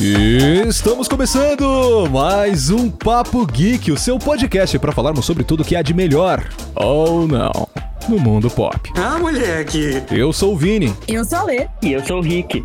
E estamos começando mais um Papo Geek, o seu podcast para falarmos sobre tudo que há de melhor ou não no mundo pop. Ah, moleque! Eu sou o Vini. Eu sou a Lê. E eu sou o Rick.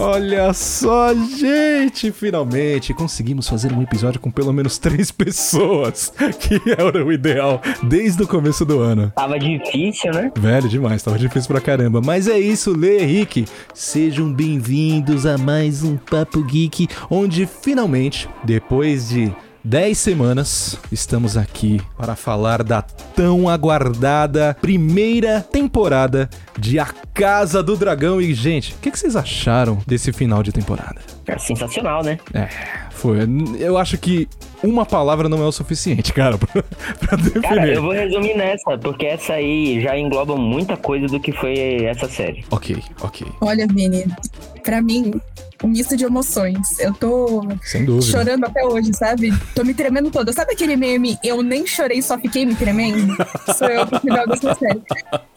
Olha só, gente! Finalmente conseguimos fazer um episódio com pelo menos três pessoas, que era o ideal desde o começo do ano. Tava difícil, né? Velho demais, tava difícil pra caramba. Mas é isso, Lê Rick. Sejam bem-vindos a mais um Papo Geek, onde finalmente, depois de 10 semanas, estamos aqui para falar da tão aguardada primeira temporada de A Casa do Dragão. E, gente, o que, que vocês acharam desse final de temporada? É sensacional, né? É, foi. Eu acho que uma palavra não é o suficiente, cara, pra, pra definir. Cara, eu vou resumir nessa, porque essa aí já engloba muita coisa do que foi essa série. Ok, ok. Olha, Vini, pra mim, um misto de emoções. Eu tô Sem dúvida. chorando até hoje, sabe? Tô me tremendo toda. Sabe aquele meme, eu nem chorei, só fiquei me tremendo? Sou eu pro final dessa série.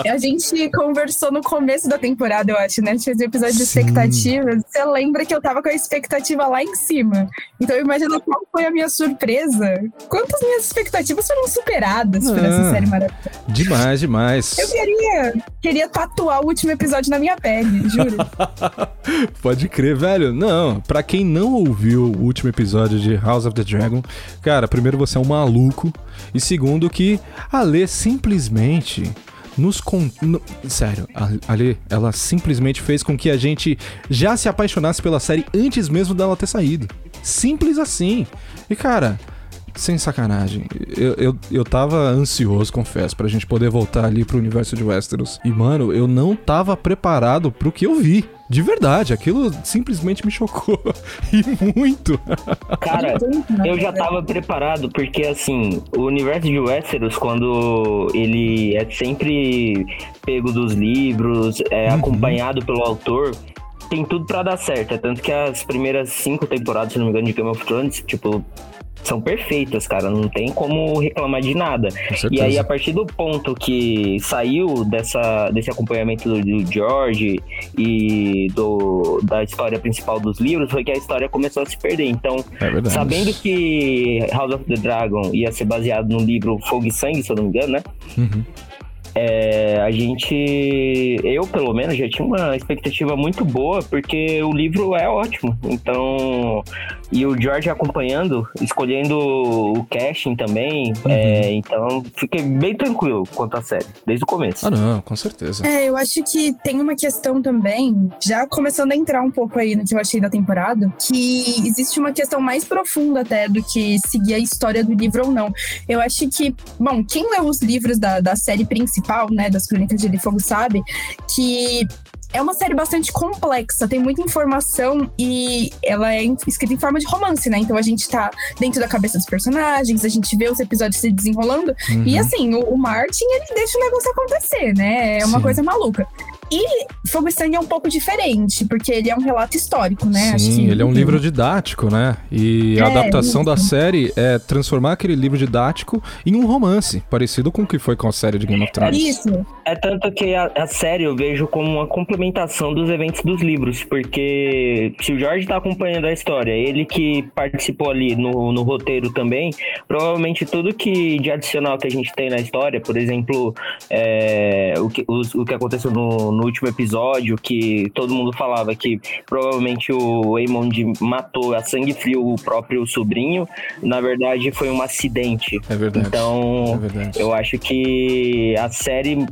A gente conversou no começo da temporada, eu acho, né? A gente fez um episódio de Sim. expectativas. Você lembra que eu tava com a expectativa lá em cima. Então imagina qual foi a minha surpresa. Quantas minhas expectativas foram superadas por Ah. essa série maravilhosa. Demais, demais. Eu queria, queria tatuar o último episódio na minha pele, juro. Pode crer, velho. Não, pra quem não ouviu o último episódio de House of the Dragon, cara, primeiro você é um maluco. E segundo que a Lê simplesmente nos con... no- Sério, a a Lê, ela simplesmente fez com que a gente já se apaixonasse pela série antes mesmo dela ter saído. Simples assim. E cara, sem sacanagem, eu, eu, eu tava ansioso, confesso, pra gente poder voltar ali pro universo de Westeros. E, mano, eu não tava preparado pro que eu vi. De verdade, aquilo simplesmente me chocou. e muito. Cara, eu já tava preparado, porque assim, o universo de Westeros, quando ele é sempre pego dos livros, é acompanhado pelo autor, tem tudo pra dar certo. É tanto que as primeiras cinco temporadas, se não me engano, de Game of Thrones, tipo, são perfeitas, cara. Não tem como reclamar de nada. E aí, a partir do ponto que saiu dessa, desse acompanhamento do, do George e do, da história principal dos livros, foi que a história começou a se perder. Então, É sabendo que House of the Dragon ia ser baseado no livro Fogo e Sangue, se eu não me engano, né? Uhum. É, a gente, eu pelo menos, já tinha uma expectativa muito boa, porque o livro é ótimo. Então, e o George acompanhando, escolhendo o casting também. Uhum. é, então, fiquei bem tranquilo quanto à série, desde o começo. Ah, não, com certeza. É, eu acho que tem uma questão também, já começando a entrar um pouco aí no que eu achei da temporada, que existe uma questão mais profunda até do que seguir a história do livro ou não. Eu acho que, bom, quem leu os livros da, da série principal, né, das Crônicas de Fogo, sabe que é uma série bastante complexa, tem muita informação e ela é escrita em forma de romance, né? Então a gente tá dentro da cabeça dos personagens, a gente vê os episódios se desenrolando Uhum. e assim, o, o Martin, ele deixa o negócio acontecer, né? É uma Sim. coisa maluca. E Fogo Sangue é um pouco diferente, porque ele é um relato histórico, né? Acho Sim, que- ele é um livro didático, né? E a É, adaptação da série é transformar aquele livro didático em um romance, parecido com o que foi com a série de Game of Thrones. Isso. É tanto que a, a série eu vejo como uma complementação dos eventos dos livros, porque se o Jorge tá acompanhando a história, ele que participou ali no, no roteiro também, provavelmente tudo que de adicional que a gente tem na história, por exemplo, é, o, que, os- o que aconteceu no, no último episódio, que todo mundo falava que provavelmente o Aemond matou a sangue frio o próprio sobrinho, na verdade foi um acidente. É verdade. Então, é verdade. eu acho que a série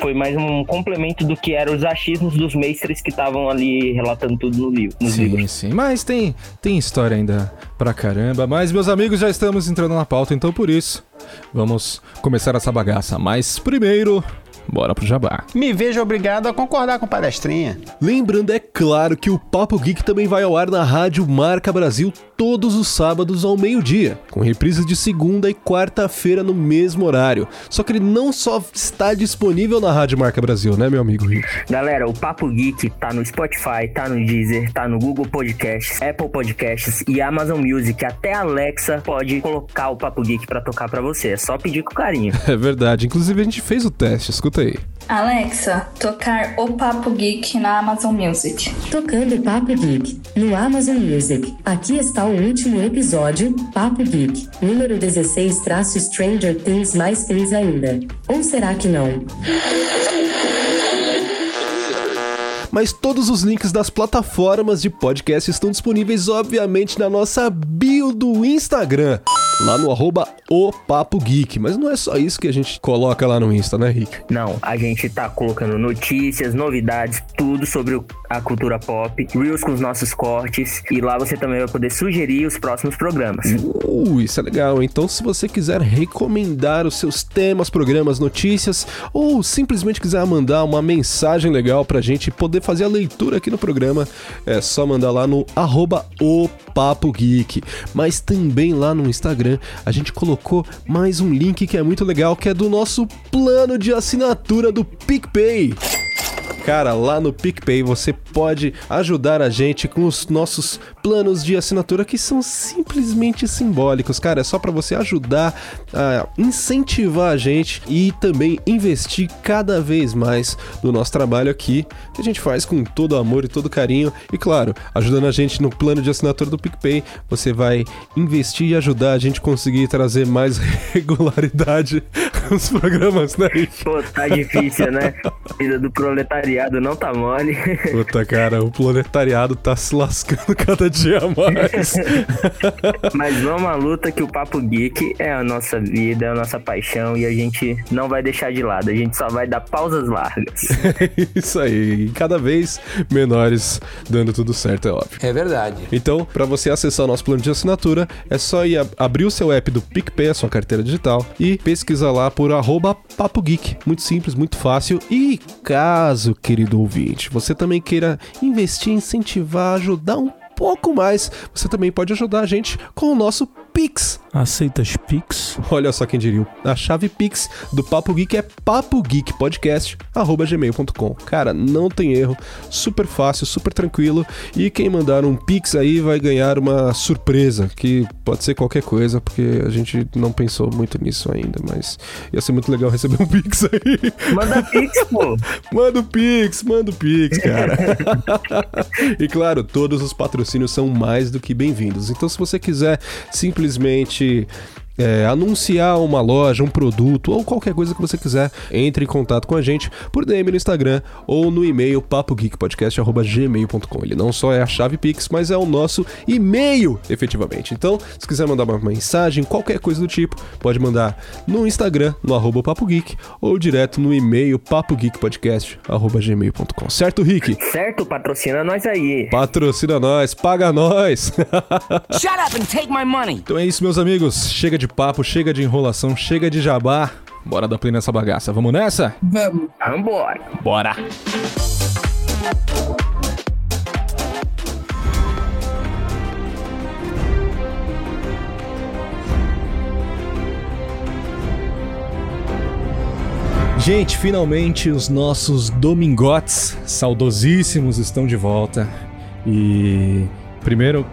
foi mais um complemento do que eram os achismos dos mestres que estavam ali relatando tudo no livro, nos Sim, livros. sim. Mas tem, tem história ainda pra caramba. Mas, meus amigos, já estamos entrando na pauta, então por isso, vamos começar essa bagaça. Mas primeiro, bora pro jabá. Me vejo obrigado a concordar com palestrinha. Lembrando, é claro, que o Papo Geek também vai ao ar na Rádio Marca Brasil todos os sábados ao meio-dia, com reprises de segunda e quarta-feira no mesmo horário. Só que ele não só está disponível na Rádio Marca Brasil, né, meu amigo Rick? Galera, o Papo Geek tá no Spotify, tá no Deezer, tá no Google Podcasts, Apple Podcasts e Amazon Music. Até a Alexa pode colocar o Papo Geek pra tocar pra você. É só pedir com carinho. É verdade. Inclusive, a gente fez o teste, escuta aí. Alexa, tocar o Papo Geek na Amazon Music. Tocando Papo Geek no Amazon Music. Aqui está o último episódio, Papo Geek, número 16 traço Stranger Things mais Things ainda. Ou será que não? Mas todos os links das plataformas de podcast estão disponíveis, obviamente, na nossa bio do Instagram. Lá no arroba o Papo Geek. Mas não é só isso que a gente coloca lá no Insta, né, Rick? Não, a gente tá colocando notícias, novidades, tudo sobre a cultura pop, reels com os nossos cortes, e lá você também vai poder sugerir os próximos programas. Uh, isso é legal. Então, se você quiser recomendar os seus temas, programas, notícias, ou simplesmente quiser mandar uma mensagem legal pra gente poder fazer a leitura aqui no programa, é só mandar lá no arroba o Papo Geek. Mas também lá no Instagram a gente colocou mais um link que é muito legal, que é do nosso plano de assinatura do PicPay. Cara, lá no PicPay você pode ajudar a gente com os nossos planos de assinatura que são simplesmente simbólicos. Cara, é só para você ajudar a incentivar a gente e também investir cada vez mais no nosso trabalho aqui, que a gente faz com todo amor e todo carinho. E claro, ajudando a gente no plano de assinatura do PicPay, você vai investir e ajudar a gente conseguir trazer mais regularidade nos programas, né? Pô, tá difícil, né? Vida do proletariado não tá mole. Puta, cara, o proletariado tá se lascando cada dia mais. Mas vamos à luta que o Papo Geek é a nossa vida, é a nossa paixão e a gente não vai deixar de lado, a gente só vai dar pausas largas. Isso aí, cada vez menores, dando tudo certo, é óbvio. É verdade. Então, para você acessar o nosso plano de assinatura, é só ir abrir o seu app do PicPay, a sua carteira digital, e pesquisar lá por arroba Papo Geek. Muito simples, muito fácil. E caso, querido ouvinte, você também queira investir, incentivar, ajudar um pouco mais, você também pode ajudar a gente com o nosso Pix. Aceitas Pix? Olha só quem diria. A chave Pix do Papo Geek é papogeekpodcast.gmail.com. Cara, não tem erro. Super fácil, super tranquilo. E quem mandar um Pix aí vai ganhar uma surpresa, que pode ser qualquer coisa, porque a gente não pensou muito nisso ainda, mas ia ser muito legal receber um Pix aí. Manda pix, pô. Manda o Pix, manda o Pix, cara. e claro, todos os patrocínios são mais do que bem-vindos. Então, se você quiser simplesmente gente é, anunciar uma loja, um produto ou qualquer coisa que você quiser, entre em contato com a gente por DM no Instagram ou no e-mail papogeekpodcast.gmail.com. Ele não só é a chave Pix, mas é o nosso e-mail, efetivamente. Então, se quiser mandar uma mensagem, qualquer coisa do tipo, pode mandar no Instagram, no arroba Papo Geek, ou direto no e-mail papogeekpodcast.gmail.com. Certo, Rick? Certo? Patrocina nós aí. Patrocina nós, paga nós! Shut up and take my money. Então é isso, meus amigos. Chega de papo, chega de enrolação, chega de jabá. Bora dar play nessa bagaça. Vamos nessa? Vamos. Vambora. Bora! Gente, finalmente os nossos domingotes saudosíssimos estão de volta. E primeiro,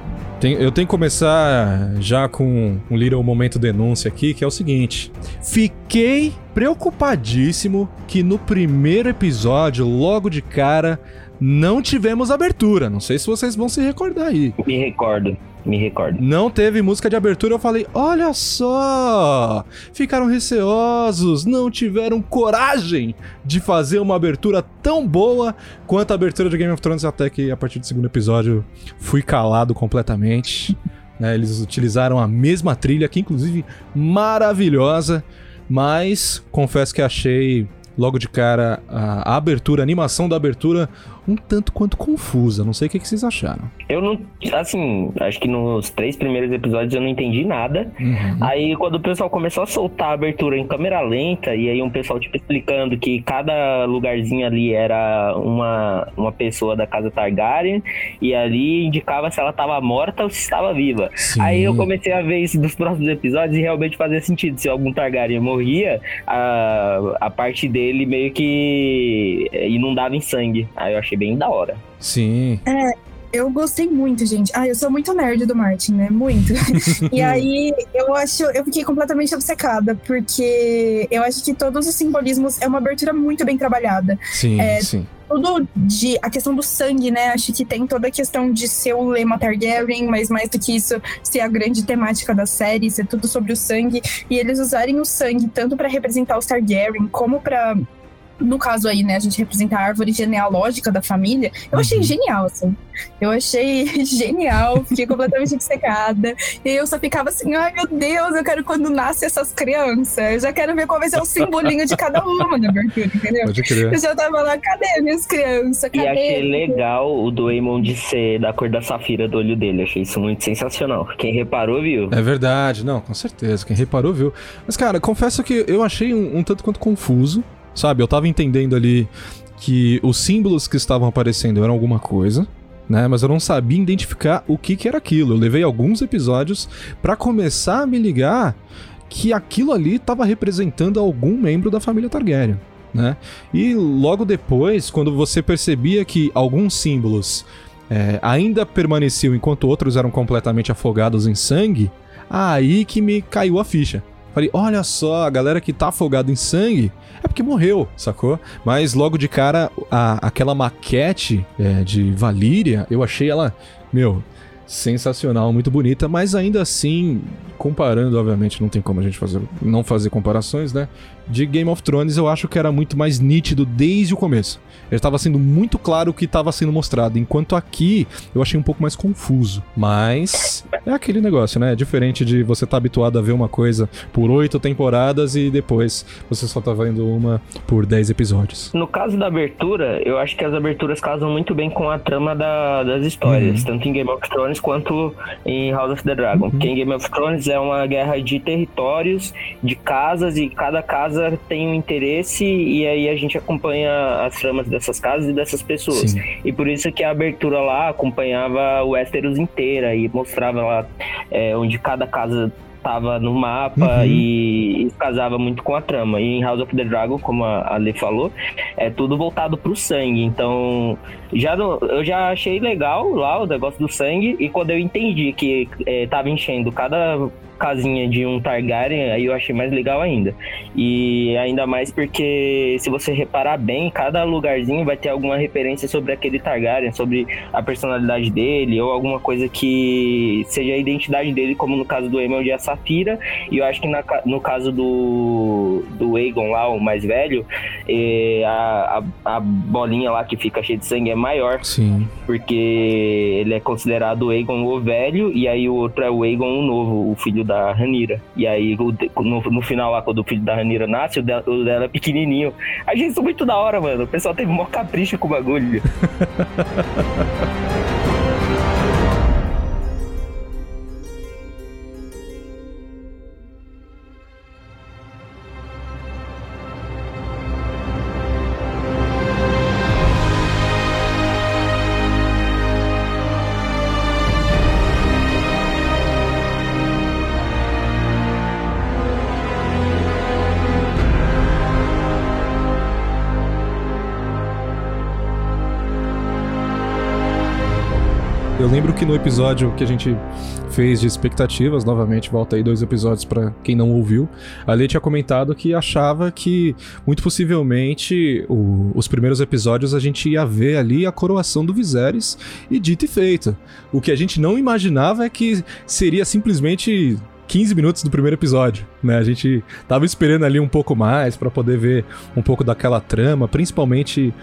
tem- eu tenho que começar já com um little momento denúncia aqui, que é o seguinte. Fiquei preocupadíssimo que no primeiro episódio, logo de cara, não tivemos abertura. Não sei se vocês vão se recordar aí. Me recordo, me recordo. Não teve música de abertura, eu falei: olha só! Ficaram receosos, não tiveram coragem de fazer uma abertura tão boa quanto a abertura de Game of Thrones, até que a partir do segundo episódio fui calado completamente. né? Eles utilizaram a mesma trilha, que inclusive maravilhosa, mas confesso que achei logo de cara a, a abertura, a animação da abertura um tanto quanto confusa. Não sei o que, que vocês acharam. Eu não. Assim, acho que nos três primeiros episódios eu não entendi nada. Uhum. Aí quando o pessoal começou a soltar a abertura em câmera lenta, e aí um pessoal, tipo, explicando que cada lugarzinho ali era uma, uma pessoa da casa Targaryen, e ali indicava se ela tava morta ou se estava viva. Sim. Aí eu comecei a ver isso dos próximos episódios e realmente fazia sentido. Se algum Targaryen morria, a, a parte dele meio que inundava em sangue. Aí eu achei bem da hora. Sim. Eu gostei muito, gente. Ah, eu sou muito nerd do Martin, né? Muito. e aí, eu acho, eu fiquei completamente obcecada, porque eu acho que todos os simbolismos é uma abertura muito bem trabalhada. Sim, É, sim. Tudo de. A questão do sangue, né? Acho que tem toda a questão de ser o lema Targaryen, mas mais do que isso, ser a grande temática da série, ser tudo sobre o sangue. E eles usarem o sangue tanto pra representar os Targaryen, como pra. No caso aí, né, a gente representar a árvore genealógica da família, eu achei Uhum. genial, assim. Eu achei genial, fiquei completamente obcecada. E eu só ficava assim, ai meu Deus, eu quero quando nascem essas crianças. Eu já quero ver qual vai ser o simbolinho de cada uma na abertura, entendeu? Pode crer. Eu já tava lá, cadê minhas crianças? E Cadê? achei legal o do Aemon de ser da cor da safira do olho dele. Achei isso muito sensacional. Quem reparou, viu? É verdade, não, com certeza. Quem reparou viu. Mas, cara, confesso que eu achei um, um tanto quanto confuso, sabe? Eu tava entendendo ali que os símbolos que estavam aparecendo eram alguma coisa. Né, mas eu não sabia identificar o que, que era aquilo. Eu levei alguns episódios pra começar a me ligar que aquilo ali tava representando algum membro da família Targaryen, né? E logo depois, quando você percebia que alguns símbolos é, ainda permaneciam enquanto outros eram completamente afogados em sangue, aí que me caiu a ficha. Falei, olha só, a galera que tá afogada em sangue é porque morreu, sacou? Mas logo de cara, a- aquela maquete é, de Valíria, eu achei ela, meu, sensacional, muito bonita, mas ainda assim, comparando, obviamente, não tem como a gente fazer, não fazer comparações, né? De Game of Thrones, eu acho que era muito mais nítido desde o começo. Estava sendo muito claro o que estava sendo mostrado, enquanto aqui eu achei um pouco mais confuso. Mas é aquele negócio, né? É diferente de você estar habituado a ver uma coisa por oito temporadas e depois você só tá vendo uma por dez episódios. No caso da abertura, eu acho que as aberturas casam muito bem com a trama da- das histórias, tanto em Game of Thrones quanto em House of the Dragon. Porque em Game of Thrones é uma guerra de territórios, de casas, e cada casa tem um interesse, e aí a gente acompanha as tramas dessas casas e dessas pessoas. Sim. E por isso que a abertura lá acompanhava o Westeros inteira e mostrava lá é, onde cada casa tava no mapa Uhum. e, e casava muito com a trama. E em House of the Dragon, como a Ale falou, é tudo voltado pro sangue. Então, já no- eu já achei legal lá o negócio do sangue. E quando eu entendi que é, tava enchendo cada casinha de um Targaryen, aí eu achei mais legal ainda. E ainda mais porque, se você reparar bem, cada lugarzinho vai ter alguma referência sobre aquele Targaryen, sobre a personalidade dele, ou alguma coisa que seja a identidade dele, como no caso do Aemon e a Safira. E eu acho que na no caso do, do Aegon lá, o mais velho, eh, a, a, a bolinha lá que fica cheia de sangue é maior, Sim. porque ele é considerado o Aegon o velho, e aí o outro é o Aegon o novo, o filho da Ranira. E aí no, no final lá, quando o filho da Ranira nasce, o dela, o dela é pequenininho. Achei isso muito da hora, mano. O pessoal teve maior capricho com o bagulho. lembro que no episódio que a gente fez de expectativas, novamente, volta aí dois episódios pra quem não ouviu, a Lê tinha comentado que achava que, muito possivelmente, o- os primeiros episódios a gente ia ver ali a coroação do Viserys e dito e feito. O que a gente não imaginava é que seria simplesmente 15 minutos do primeiro episódio, né? A gente tava esperando ali um pouco mais pra poder ver um pouco daquela trama, principalmente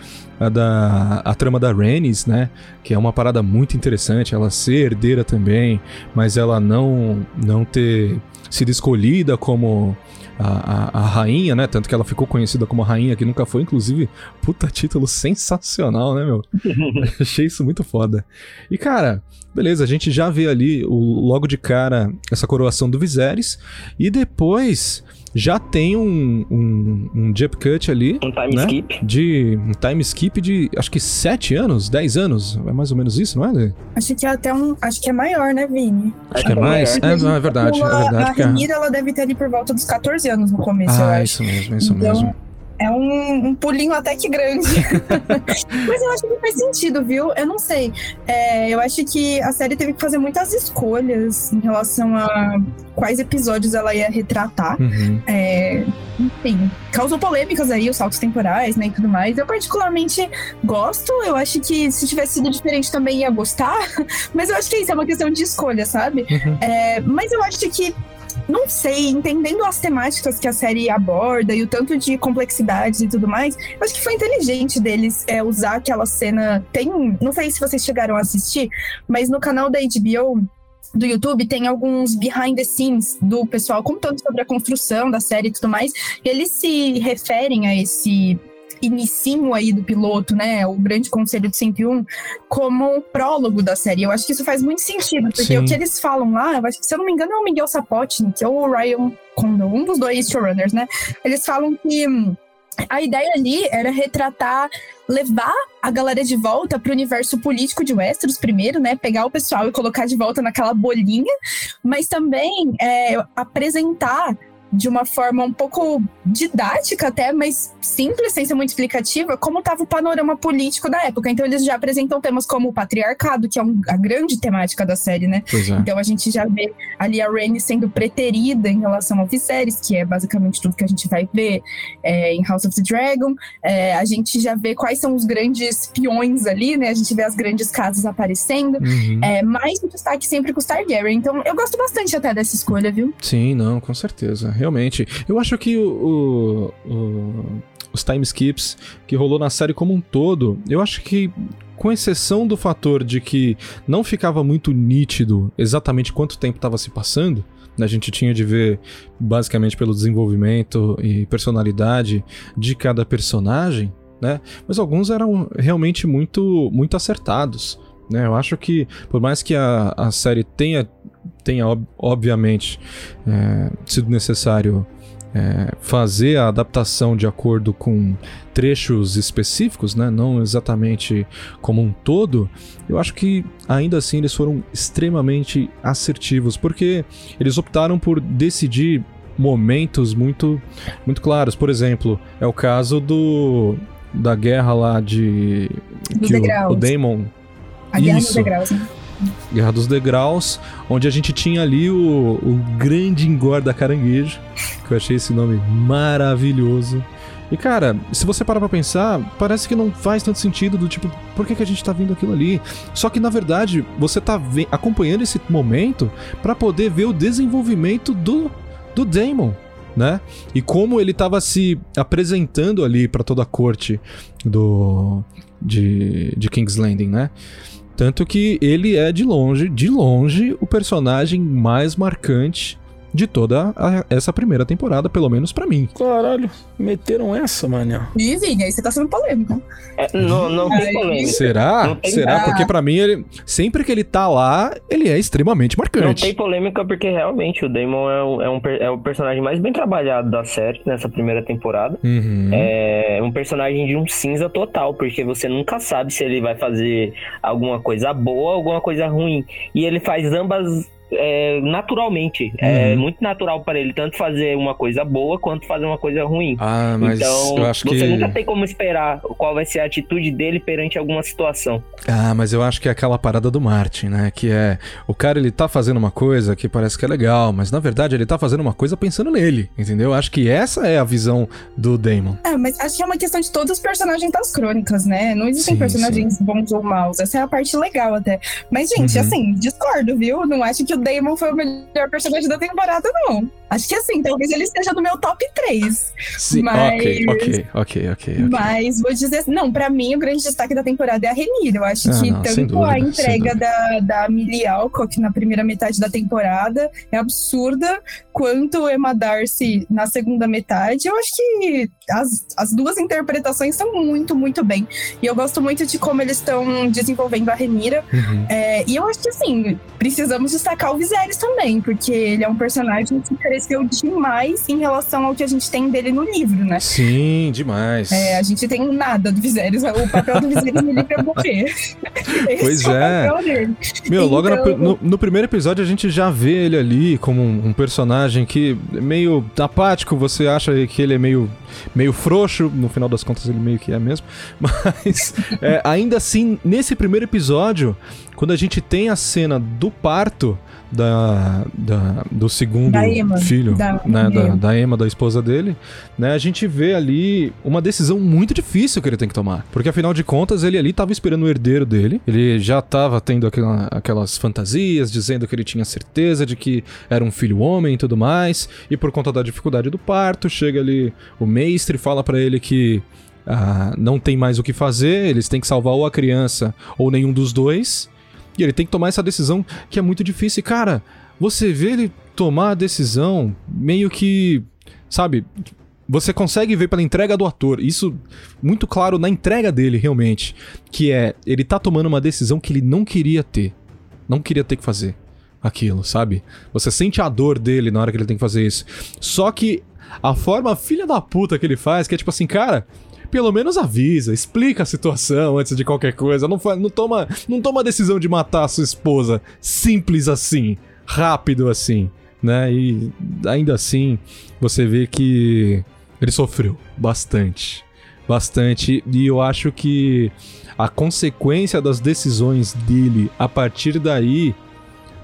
a da a trama da Rhaenys, né? Que é uma parada muito interessante, ela ser herdeira também, mas ela não não ter sido escolhida como a, a, a rainha, né? Tanto que ela ficou conhecida como a rainha que nunca foi, inclusive, puta título sensacional, né, meu? Achei isso muito foda. E, cara, beleza, a gente já vê ali o, logo de cara essa coroação do Viserys. E depois já tem um, um, um jump cut ali. Um time né? skip. De um time skip de acho que 7 anos, 10 anos. É mais ou menos isso, não é? Lê? Acho que é até um. Acho que é maior, né, Vini? Acho que é mais. É, não, é verdade, é A, verdade. a é- Renira, ela deve ter ali por volta dos 14 anos no começo, eu Ah, acho. isso mesmo, isso Então, mesmo. É um, um pulinho até que grande. Mas eu acho que faz sentido, viu? Eu não sei. É, eu acho que a série teve que fazer muitas escolhas em relação a quais episódios ela ia retratar. Uhum. É, enfim, causou polêmicas aí, os saltos temporais, né, e tudo mais. Eu particularmente gosto, eu acho que se tivesse sido diferente também ia gostar, mas eu acho que isso é uma questão de escolha, sabe? Uhum. É, mas eu acho que não sei, entendendo as temáticas que a série aborda e o tanto de complexidades e tudo mais, acho que foi inteligente deles é, usar aquela cena. Tem. Não sei se vocês chegaram a assistir, mas no canal da HBO do YouTube tem alguns behind the scenes do pessoal contando sobre a construção da série e tudo mais. E eles se referem a esse inicinho aí do piloto, né, o Grande Conselho de 101, como um prólogo da série. Eu acho que isso faz muito sentido, porque Sim. o que eles falam lá, eu acho que, se eu não me engano, é o Miguel Sapotnik ou o Ryan Condon, um dos dois showrunners, né? Eles falam que hum, a ideia ali era retratar, levar a galera de volta para o universo político de Westeros primeiro, né? Pegar o pessoal e colocar de volta naquela bolinha, mas também é, apresentar de uma forma um pouco didática até, mas simples, sem ser muito explicativa, como estava o panorama político da época. Então eles já apresentam temas como o patriarcado, que é um- a grande temática da série, né? É. Então a gente já vê ali a Rhaenys sendo preterida em relação ao Viserys, que é basicamente tudo que a gente vai ver é, em House of the Dragon. É, a gente já vê quais são os grandes peões ali, né? A gente vê as grandes casas aparecendo. Uhum. É, mais o destaque sempre com os Targaryen. Então eu gosto bastante até dessa escolha, viu? Sim, não, com certeza. Realmente. Eu acho que o, o- o- os time skips que rolou na série como um todo, eu acho que. Com exceção do fator de que não ficava muito nítido exatamente quanto tempo estava se passando, né, a gente tinha de ver basicamente pelo desenvolvimento e personalidade de cada personagem, né? Mas alguns eram realmente muito, muito acertados. Né? Eu acho que, por mais que a, a série tenha, tenha ob- obviamente é, sido necessário é, fazer a adaptação de acordo com trechos específicos, né? não exatamente como um todo, eu acho que ainda assim eles foram extremamente assertivos, porque eles optaram por decidir momentos muito, muito claros. Por exemplo, é o caso do da guerra lá de Dos que o, o Daemon A Guerra Isso. Degraus, né? Guerra dos Degraus, onde a gente tinha ali o, o grande engorda caranguejo, que eu achei esse nome maravilhoso. E cara, se você parar pra pensar, parece que não faz tanto sentido do tipo, por que, que a gente tá vendo aquilo ali? Só que na verdade, você tá acompanhando esse momento pra poder ver o desenvolvimento do, do Daemon, né? E como ele tava se apresentando ali pra toda a corte do de, de King's Landing, né? Tanto que ele é de longe, de longe, o personagem mais marcante de toda a- essa primeira temporada, pelo menos pra mim. Caralho, meteram essa, mano. E, Vini, aí você tá sendo polêmico. É, não, não tem polêmica. Será? Não tem Será? nada. Porque pra mim, ele, sempre que ele tá lá, ele é extremamente Não marcante. tem polêmica porque realmente o Damon é, um, é, um, é o personagem mais bem trabalhado da série nessa primeira temporada. Uhum. É um personagem de um cinza total, porque você nunca sabe se ele vai fazer alguma coisa boa ou alguma coisa ruim. E ele faz ambas é, naturalmente. É Uhum. muito natural para ele tanto fazer uma coisa boa quanto fazer uma coisa ruim. Ah, mas então, eu acho você que. nunca tem como esperar qual vai ser a atitude dele perante alguma situação. Ah, mas eu acho que é aquela parada do Martin, né? Que é. O cara ele tá fazendo uma coisa que parece que é legal, mas na verdade ele tá fazendo uma coisa pensando nele, entendeu? Eu acho que essa é a visão do Damon. É, mas acho que é uma questão de todos os personagens das crônicas, né? Não existem Sim, personagens bons ou maus. Essa é a parte legal até. Mas, gente, Uhum. assim, discordo, viu? Não acho que o Damon foi o melhor personagem da temporada, não. Acho que assim, talvez ele esteja no meu top 3. Sim, Mas- ok, ok, ok, ok. Mas vou dizer, não, pra mim o grande destaque da temporada é a Renira. Eu acho Ah, que não, tanto dúvida, a entrega da, da Millie Alcock na primeira metade da temporada é absurda, quanto Emma Darcy na segunda metade. Eu acho que as, as duas interpretações estão muito, muito bem. E eu gosto muito de como eles estão desenvolvendo a Renira. Uhum. É, e eu acho que assim, precisamos destacar o Viserys também, porque ele é um personagem que cresceu demais em relação ao que a gente tem dele no livro, né? Sim, demais. É, a gente tem nada do Viserys. O papel do Viserys no livro é morrer. Pois é. dele. Meu, logo no- Então- no, no primeiro episódio a gente já vê ele ali como um, um personagem que é meio apático, você acha que ele é meio, meio frouxo, no final das contas ele meio que é mesmo, mas é, ainda assim, nesse primeiro episódio, quando a gente tem a cena do parto da, da- do segundo Da filho, da- né, da, Emma. da Emma, da esposa dele, né, a gente vê ali uma decisão muito difícil que ele tem que tomar. Porque afinal de contas, ele ali tava esperando o herdeiro dele, ele já tava tendo aquela- aquelas fantasias, dizendo que ele tinha certeza de que era um filho homem e tudo mais, e por conta da dificuldade do parto, chega ali o mestre e fala pra ele que ah, não tem mais o que fazer, eles têm que salvar ou a criança ou nenhum dos dois. E ele tem que tomar essa decisão que é muito difícil. E, cara, você vê ele tomar a decisão meio que. Sabe? Você consegue ver pela entrega do ator. Isso muito claro na entrega dele, realmente. Que é. Ele tá tomando uma decisão que ele não queria ter. Não queria ter que fazer aquilo, sabe? Você sente a dor dele na hora que ele tem que fazer isso. Só que a forma filha da puta que ele faz, que é tipo assim, cara, pelo menos avisa, explica a situação antes de qualquer coisa. Não, não, toma, não toma a decisão de matar a sua esposa simples assim, rápido assim, né? E ainda assim, você vê que ele sofreu bastante. Bastante. E eu acho que a consequência das decisões dele a partir daí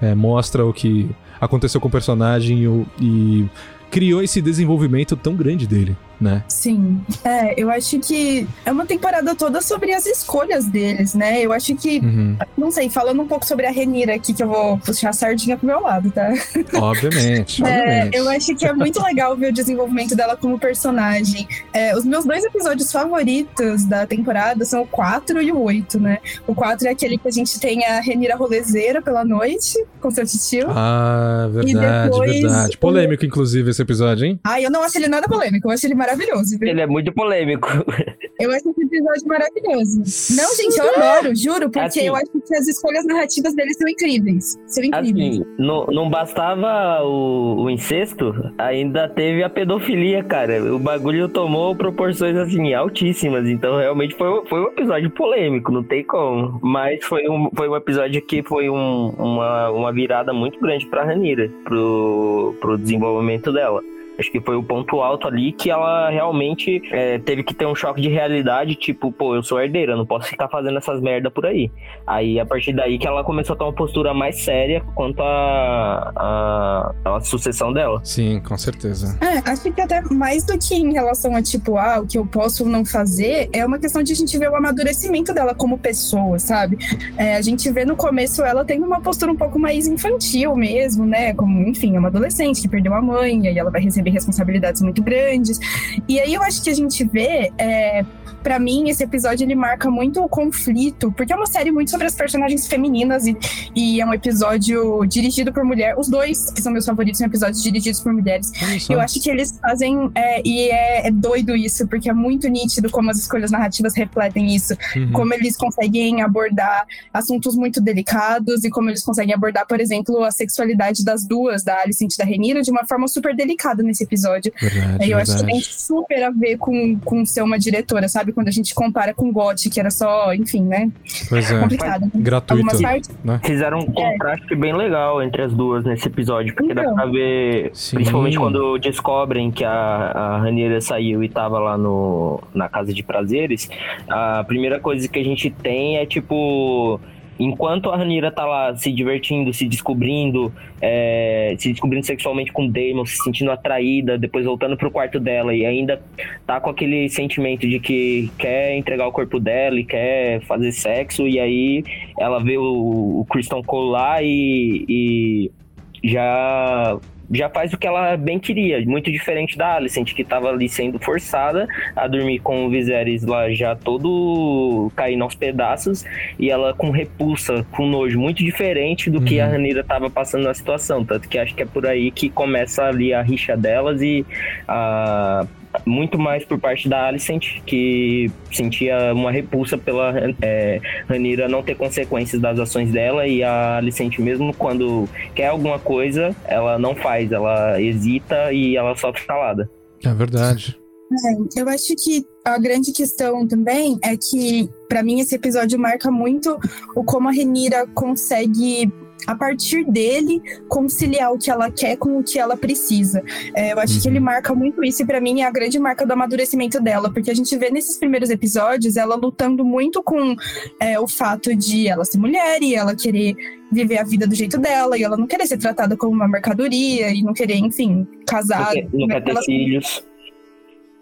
é, mostra o que aconteceu com o personagem e, e criou esse desenvolvimento tão grande dele, né? Sim. É, eu acho que é uma temporada toda sobre as escolhas deles, né? Eu acho que, Uhum. não sei, falando um pouco sobre a Renira aqui, que eu vou puxar a sardinha pro meu lado, tá? Obviamente, É, obviamente. eu acho que é muito legal ver o desenvolvimento dela como personagem. É, os meus dois episódios favoritos da temporada são o 4 e o 8, né? O 4 é aquele que a gente tem a Renira rolezeira pela noite, com seu tio. Ah, verdade, depois verdade. o- Polêmico, inclusive, esse episódio, hein? Ai, eu não acho ele nada polêmico, eu acho ele maravilhoso, viu? Ele é muito polêmico. Eu acho esse episódio maravilhoso. Não, gente, eu adoro, juro, porque Assim- eu acho que as escolhas narrativas dele são incríveis. São incríveis. Assim, não, não bastava o, o incesto, ainda teve a pedofilia, cara. O bagulho tomou proporções, assim, altíssimas. Então, realmente, foi, foi um episódio polêmico, não tem como. Mas foi um, foi um episódio que foi um- uma, uma virada muito grande pra Ranira, pro, pro desenvolvimento dela. Acho que foi o ponto alto ali que ela realmente é, teve que ter um choque de realidade, tipo, pô, eu sou herdeira, não posso ficar fazendo essas merda por aí. Aí, a partir daí que ela começou a ter uma postura mais séria quanto à a, a, sucessão dela. Sim, com certeza. É, acho que até mais do que em relação a, tipo, ah, o que eu posso ou não fazer, é uma questão de a gente ver o amadurecimento dela como pessoa, sabe? É, a gente vê no começo ela tendo uma postura um pouco mais infantil mesmo, né? Como, enfim, é uma adolescente que perdeu a mãe, e aí ela vai receber responsabilidades muito grandes. E aí eu acho que a gente vê, é, para mim, esse episódio ele marca muito o conflito, porque é uma série muito sobre as personagens femininas e, e é um episódio dirigido por mulher. Os dois, que são meus favoritos, são episódios dirigidos por mulheres. Só. Eu acho que eles fazem, é, e é, é doido isso, porque é muito nítido como as escolhas narrativas refletem isso, Uhum. como eles conseguem abordar assuntos muito delicados e como eles conseguem abordar, por exemplo, a sexualidade das duas, da Alicent e da Renira, de uma forma super delicada nesse episódio. Verdade, eu acho que tem verdade. super a ver com, com ser uma diretora, sabe? Quando a gente compara com GOT, que era só, enfim, né? Pois é, Complicado. né? gratuito. Né? Fizeram um contraste bem legal entre as duas nesse episódio, porque dá Então. pra ver, Sim. principalmente quando descobrem que a, a Ranira saiu e tava lá no, na casa de prazeres, a primeira coisa que a gente tem é tipo. Enquanto a Ranira tá lá se divertindo, se descobrindo, é, se descobrindo sexualmente com o Damon, se sentindo atraída, depois voltando pro quarto dela e ainda tá com aquele sentimento de que quer entregar o corpo dela e quer fazer sexo, e aí ela vê o, o Kristen Cole lá e, e já já faz o que ela bem queria, muito diferente da Alicent, que tava ali sendo forçada a dormir com o Viserys lá já todo caindo aos pedaços, e ela com repulsa, com nojo, muito diferente do que a Ranira tava passando na situação, tanto que acho que é por aí que começa ali a rixa delas e a muito mais por parte da Alicent, que sentia uma repulsa pela é, Ranira não ter consequências das ações dela, e a Alicent, mesmo quando quer alguma coisa, ela não faz, ela hesita e ela só fica calada. É verdade. É, eu acho que a grande questão também é que, para mim, esse episódio marca muito o como a Renira consegue a partir dele, conciliar o que ela quer com o que ela precisa. É, eu acho uhum. que ele marca muito isso, e para mim é a grande marca do amadurecimento dela, porque a gente vê nesses primeiros episódios ela lutando muito com é, o fato de ela ser mulher e ela querer viver a vida do jeito dela, e ela não querer ser tratada como uma mercadoria, e não querer, enfim, casar. Não quer ter filhos.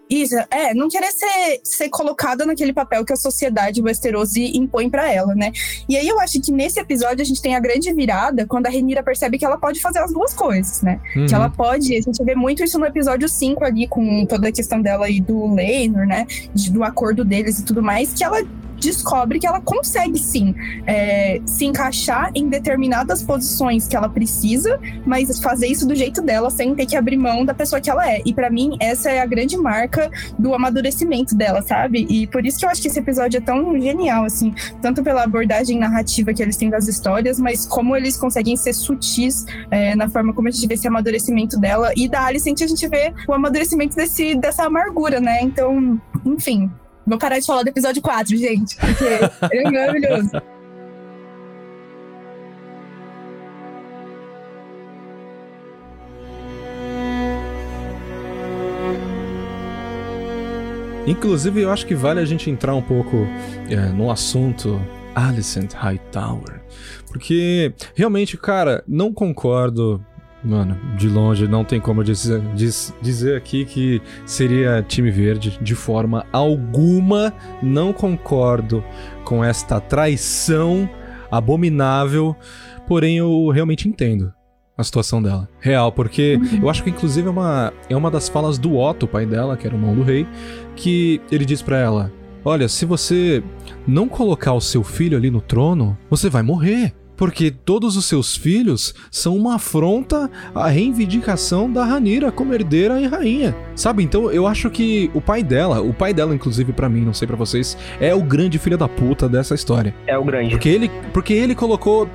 Isso, é, não querer ser, ser colocada naquele papel que a sociedade Westerosi impõe para ela, né? E aí eu acho que nesse episódio a gente tem a grande virada quando a Renira percebe que ela pode fazer as duas coisas, né? Uhum. Que ela pode, a gente vê muito isso no episódio 5 ali, com toda a questão dela e do Leinor, né? De, do acordo deles e tudo mais, que ela descobre que ela consegue sim é, se encaixar em determinadas posições que ela precisa, mas fazer isso do jeito dela sem ter que abrir mão da pessoa que ela é. E para mim, essa é a grande marca do amadurecimento dela, sabe? E por isso que eu acho que esse episódio é tão genial, assim, tanto pela abordagem narrativa que eles têm das histórias, mas como eles conseguem ser sutis é, na forma como a gente vê esse amadurecimento dela. E da Alicent a gente vê o amadurecimento desse, dessa amargura, né? Então, enfim, Vou parar de falar do episódio 4, gente, porque ele é maravilhoso. Inclusive, eu acho que vale a gente entrar um pouco é, no assunto Alicent Hightower. Porque, realmente, cara, não concordo Mano, de longe não tem como dizer, diz, dizer aqui que seria time verde de forma alguma. Não concordo com esta traição abominável, porém eu realmente entendo a situação dela. Real, porque uhum. eu acho que inclusive é uma, é uma das falas do Otto, pai dela, que era o irmão do rei, que ele diz para ela: Olha, se você não colocar o seu filho ali no trono, você vai morrer. Porque todos os seus filhos são uma afronta à reivindicação da Ranira como herdeira e rainha. Sabe? Então eu acho que o pai dela, o pai dela, inclusive para mim, não sei para vocês, é o grande filho da puta dessa história. É o grande. Porque ele, porque ele colocou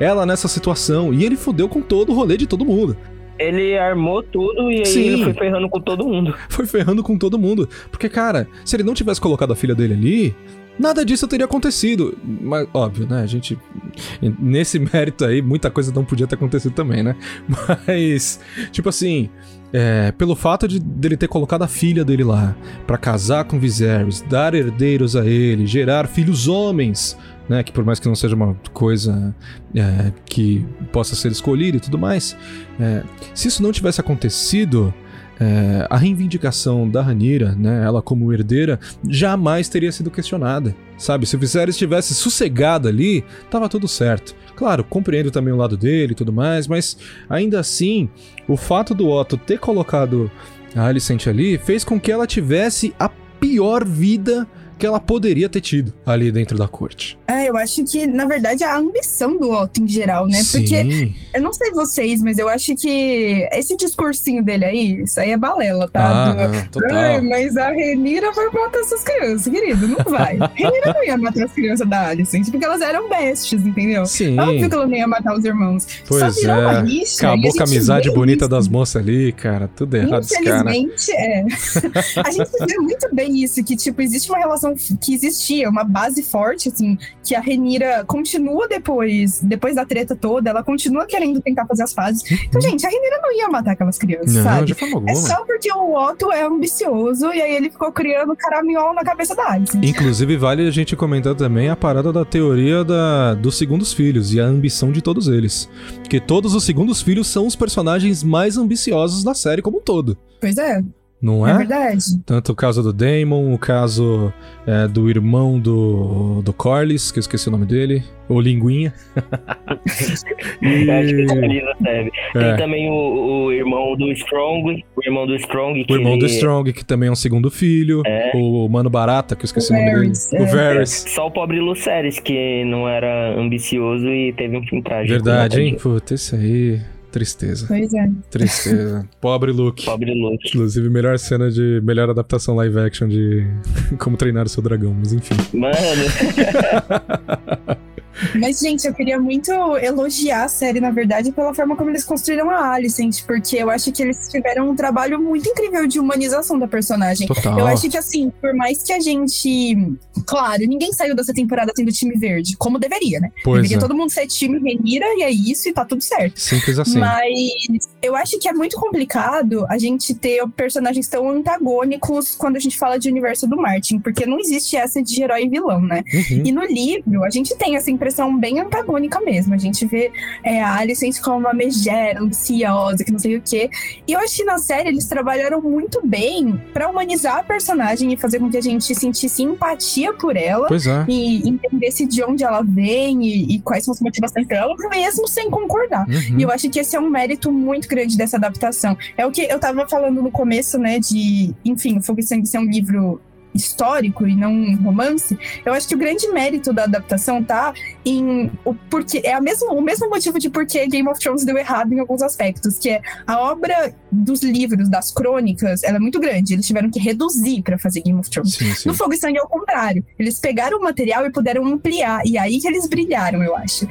ela nessa situação e ele fudeu com todo o rolê de todo mundo. Ele armou tudo e aí Sim. ele foi ferrando com todo mundo. Foi ferrando com todo mundo. Porque, cara, se ele não tivesse colocado a filha dele ali, nada disso teria acontecido. Mas, óbvio, né? A gente. Nesse mérito aí, muita coisa não podia ter acontecido também, né? Mas, tipo assim. É, pelo fato de dele ter colocado a filha dele lá para casar com Viserys, dar herdeiros a ele, gerar filhos homens, né? Que por mais que não seja uma coisa é, que possa ser escolhida e tudo mais, é, se isso não tivesse acontecido, é, a reivindicação da Ranira, né, ela como herdeira, jamais teria sido questionada. Sabe, se o Viserys estivesse sossegado ali, tava tudo certo. Claro, compreendo também o lado dele e tudo mais, mas ainda assim, o fato do Otto ter colocado a Alicent ali fez com que ela tivesse a pior vida que ela poderia ter tido ali dentro da corte. É, eu acho que, na verdade, a ambição do Otto em geral, né? Sim. Porque, eu não sei vocês, mas eu acho que esse discursinho dele aí, isso aí é balela, tá? Ah, do, total. mas a Renira vai matar essas crianças, querido, não vai. Renira não ia matar as crianças da Alicent, porque elas eram bestes, entendeu? Sim. Óbvio que ela não ia matar os irmãos. Pois Só virou é. uma rixa, Acabou com a amizade bonita isso. das moças ali, cara. Tudo errado, Infelizmente, cara. é. a gente vê muito bem isso, que, tipo, existe uma relação que existia, uma base forte, assim, que a Renira continua depois, depois da treta toda, ela continua querendo tentar fazer as fases. Então, uhum. gente, a Renira não ia matar aquelas crianças, não, sabe? É só porque o Otto é ambicioso e aí ele ficou criando caraminhol na cabeça da Alice. Inclusive, vale a gente comentar também a parada da teoria da, dos segundos filhos e a ambição de todos eles. Porque todos os segundos filhos são os personagens mais ambiciosos da série como um todo. Pois é. Não É é? verdade. Tanto o caso do Damon, o caso é, do irmão do, do Corlys, que eu esqueci o nome dele, o Linguinha. Eu acho que isso ali na série. É. Tem também o, o irmão do Strong, o irmão do Strong, que O irmão ele- do Strong, que também é um segundo filho. É. O Mano Barata, que eu esqueci O o, nome dele. Varys, O é. Varys. Só o pobre Lucerys, que não era ambicioso e teve um fim trágico. Verdade, né, hein? tadinho? Puta, isso aí. Tristeza. Pois é. Tristeza. Pobre Luke. Pobre Luke. Inclusive, melhor cena de. Melhor adaptação live action de Como Treinar o Seu Dragão, mas enfim. Mano, Mas, gente, eu queria muito elogiar a série, na verdade, pela forma como eles construíram a Alicent, porque eu acho que eles tiveram um trabalho muito incrível de humanização da personagem. Total. Eu acho que, assim, por mais que a gente. Claro, ninguém saiu dessa temporada tendo time verde, como deveria, né? Pois deveria é. todo mundo ser time Renira e é isso e tá tudo certo. Simples assim. Mas eu acho que é muito complicado a gente ter personagens tão antagônicos quando a gente fala de universo do Martin, porque não existe essa de herói e vilão, né? Uhum. E no livro, a gente tem essa impressão bem antagônica mesmo. A gente vê é, a Alicent como uma megera, ambiciosa, que não sei o quê. E eu acho que na série eles trabalharam muito bem pra humanizar a personagem e fazer com que a gente sentisse empatia por ela. Pois é. E entendesse de onde ela vem e, e quais são as motivações dela, mesmo sem concordar. Uhum. E eu acho que esse é um mérito muito grande dessa adaptação. É o que eu tava falando no começo, né, de, enfim, o Fogo e Sangue ser um livro histórico e não um romance. Eu acho que o grande mérito da adaptação tá em o porquê é a mesmo, o mesmo motivo de por que Game of Thrones deu errado em alguns aspectos, que é a obra dos livros, das crônicas, ela é muito grande. Eles tiveram que reduzir pra fazer Game of Thrones. Sim, sim. No Fogo e Sangue é o contrário. Eles pegaram o material e puderam ampliar. E aí que eles brilharam, eu acho.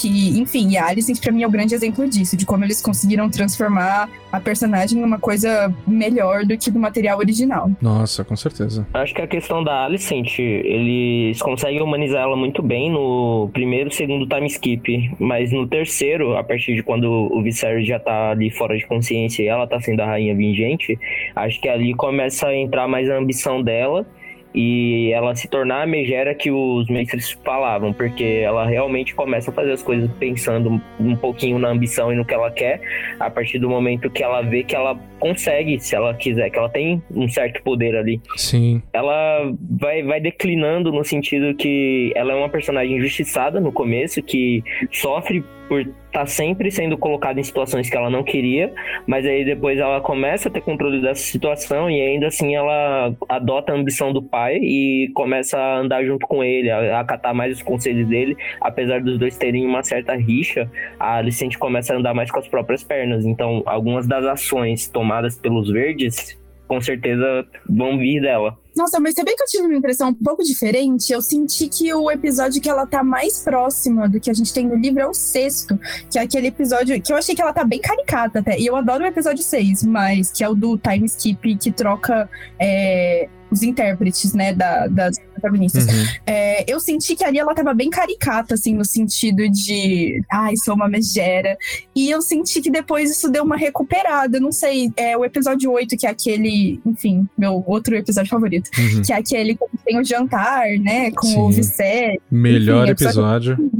Que, enfim, e a Alicent pra mim é o grande exemplo disso, de como eles conseguiram transformar a personagem numa coisa melhor do que do material original. Nossa, com certeza. acho que a questão da Alicent, eles conseguem humanizar ela muito bem no primeiro e segundo time skip, mas no terceiro, a partir de quando o Viserys já tá ali fora de consciência e ela tá sendo a rainha vingente, acho que ali começa a entrar mais a ambição dela e ela se tornar a megera que os mestres falavam, porque ela realmente começa a fazer as coisas pensando um pouquinho na ambição e no que ela quer, a partir do momento que ela vê que ela consegue, se ela quiser, que ela tem um certo poder ali. Sim. Ela vai, vai declinando no sentido que ela é uma personagem injustiçada no começo, que sofre por estar sempre sendo colocada em situações que ela não queria, mas aí depois ela começa a ter controle dessa situação e ainda assim ela adota a ambição do pai e começa a andar junto com ele, a acatar mais os conselhos dele, apesar dos dois terem uma certa rixa, a Alicente começa a andar mais com as próprias pernas. Então, algumas das ações tomadas pelos verdes, com certeza vão vir dela. Nossa, mas sabia que eu tive uma impressão um pouco diferente? Eu senti que o episódio que ela tá mais próxima do que a gente tem no livro é o sexto, que é aquele episódio que eu achei que ela tá bem caricata até. E eu adoro o episódio 6, mas que é o do time skip que troca é, os intérpretes, né, da, das protagonistas. Uhum. É, eu senti que ali ela tava bem caricata, assim, no sentido de, ai, sou uma megera. E eu senti que depois isso deu uma recuperada. Não sei, é o episódio 8, que é aquele, enfim, meu outro episódio favorito, Uhum. que é aquele que tem o jantar, né, com Sim. o Vicé. Melhor Enfim, episódio.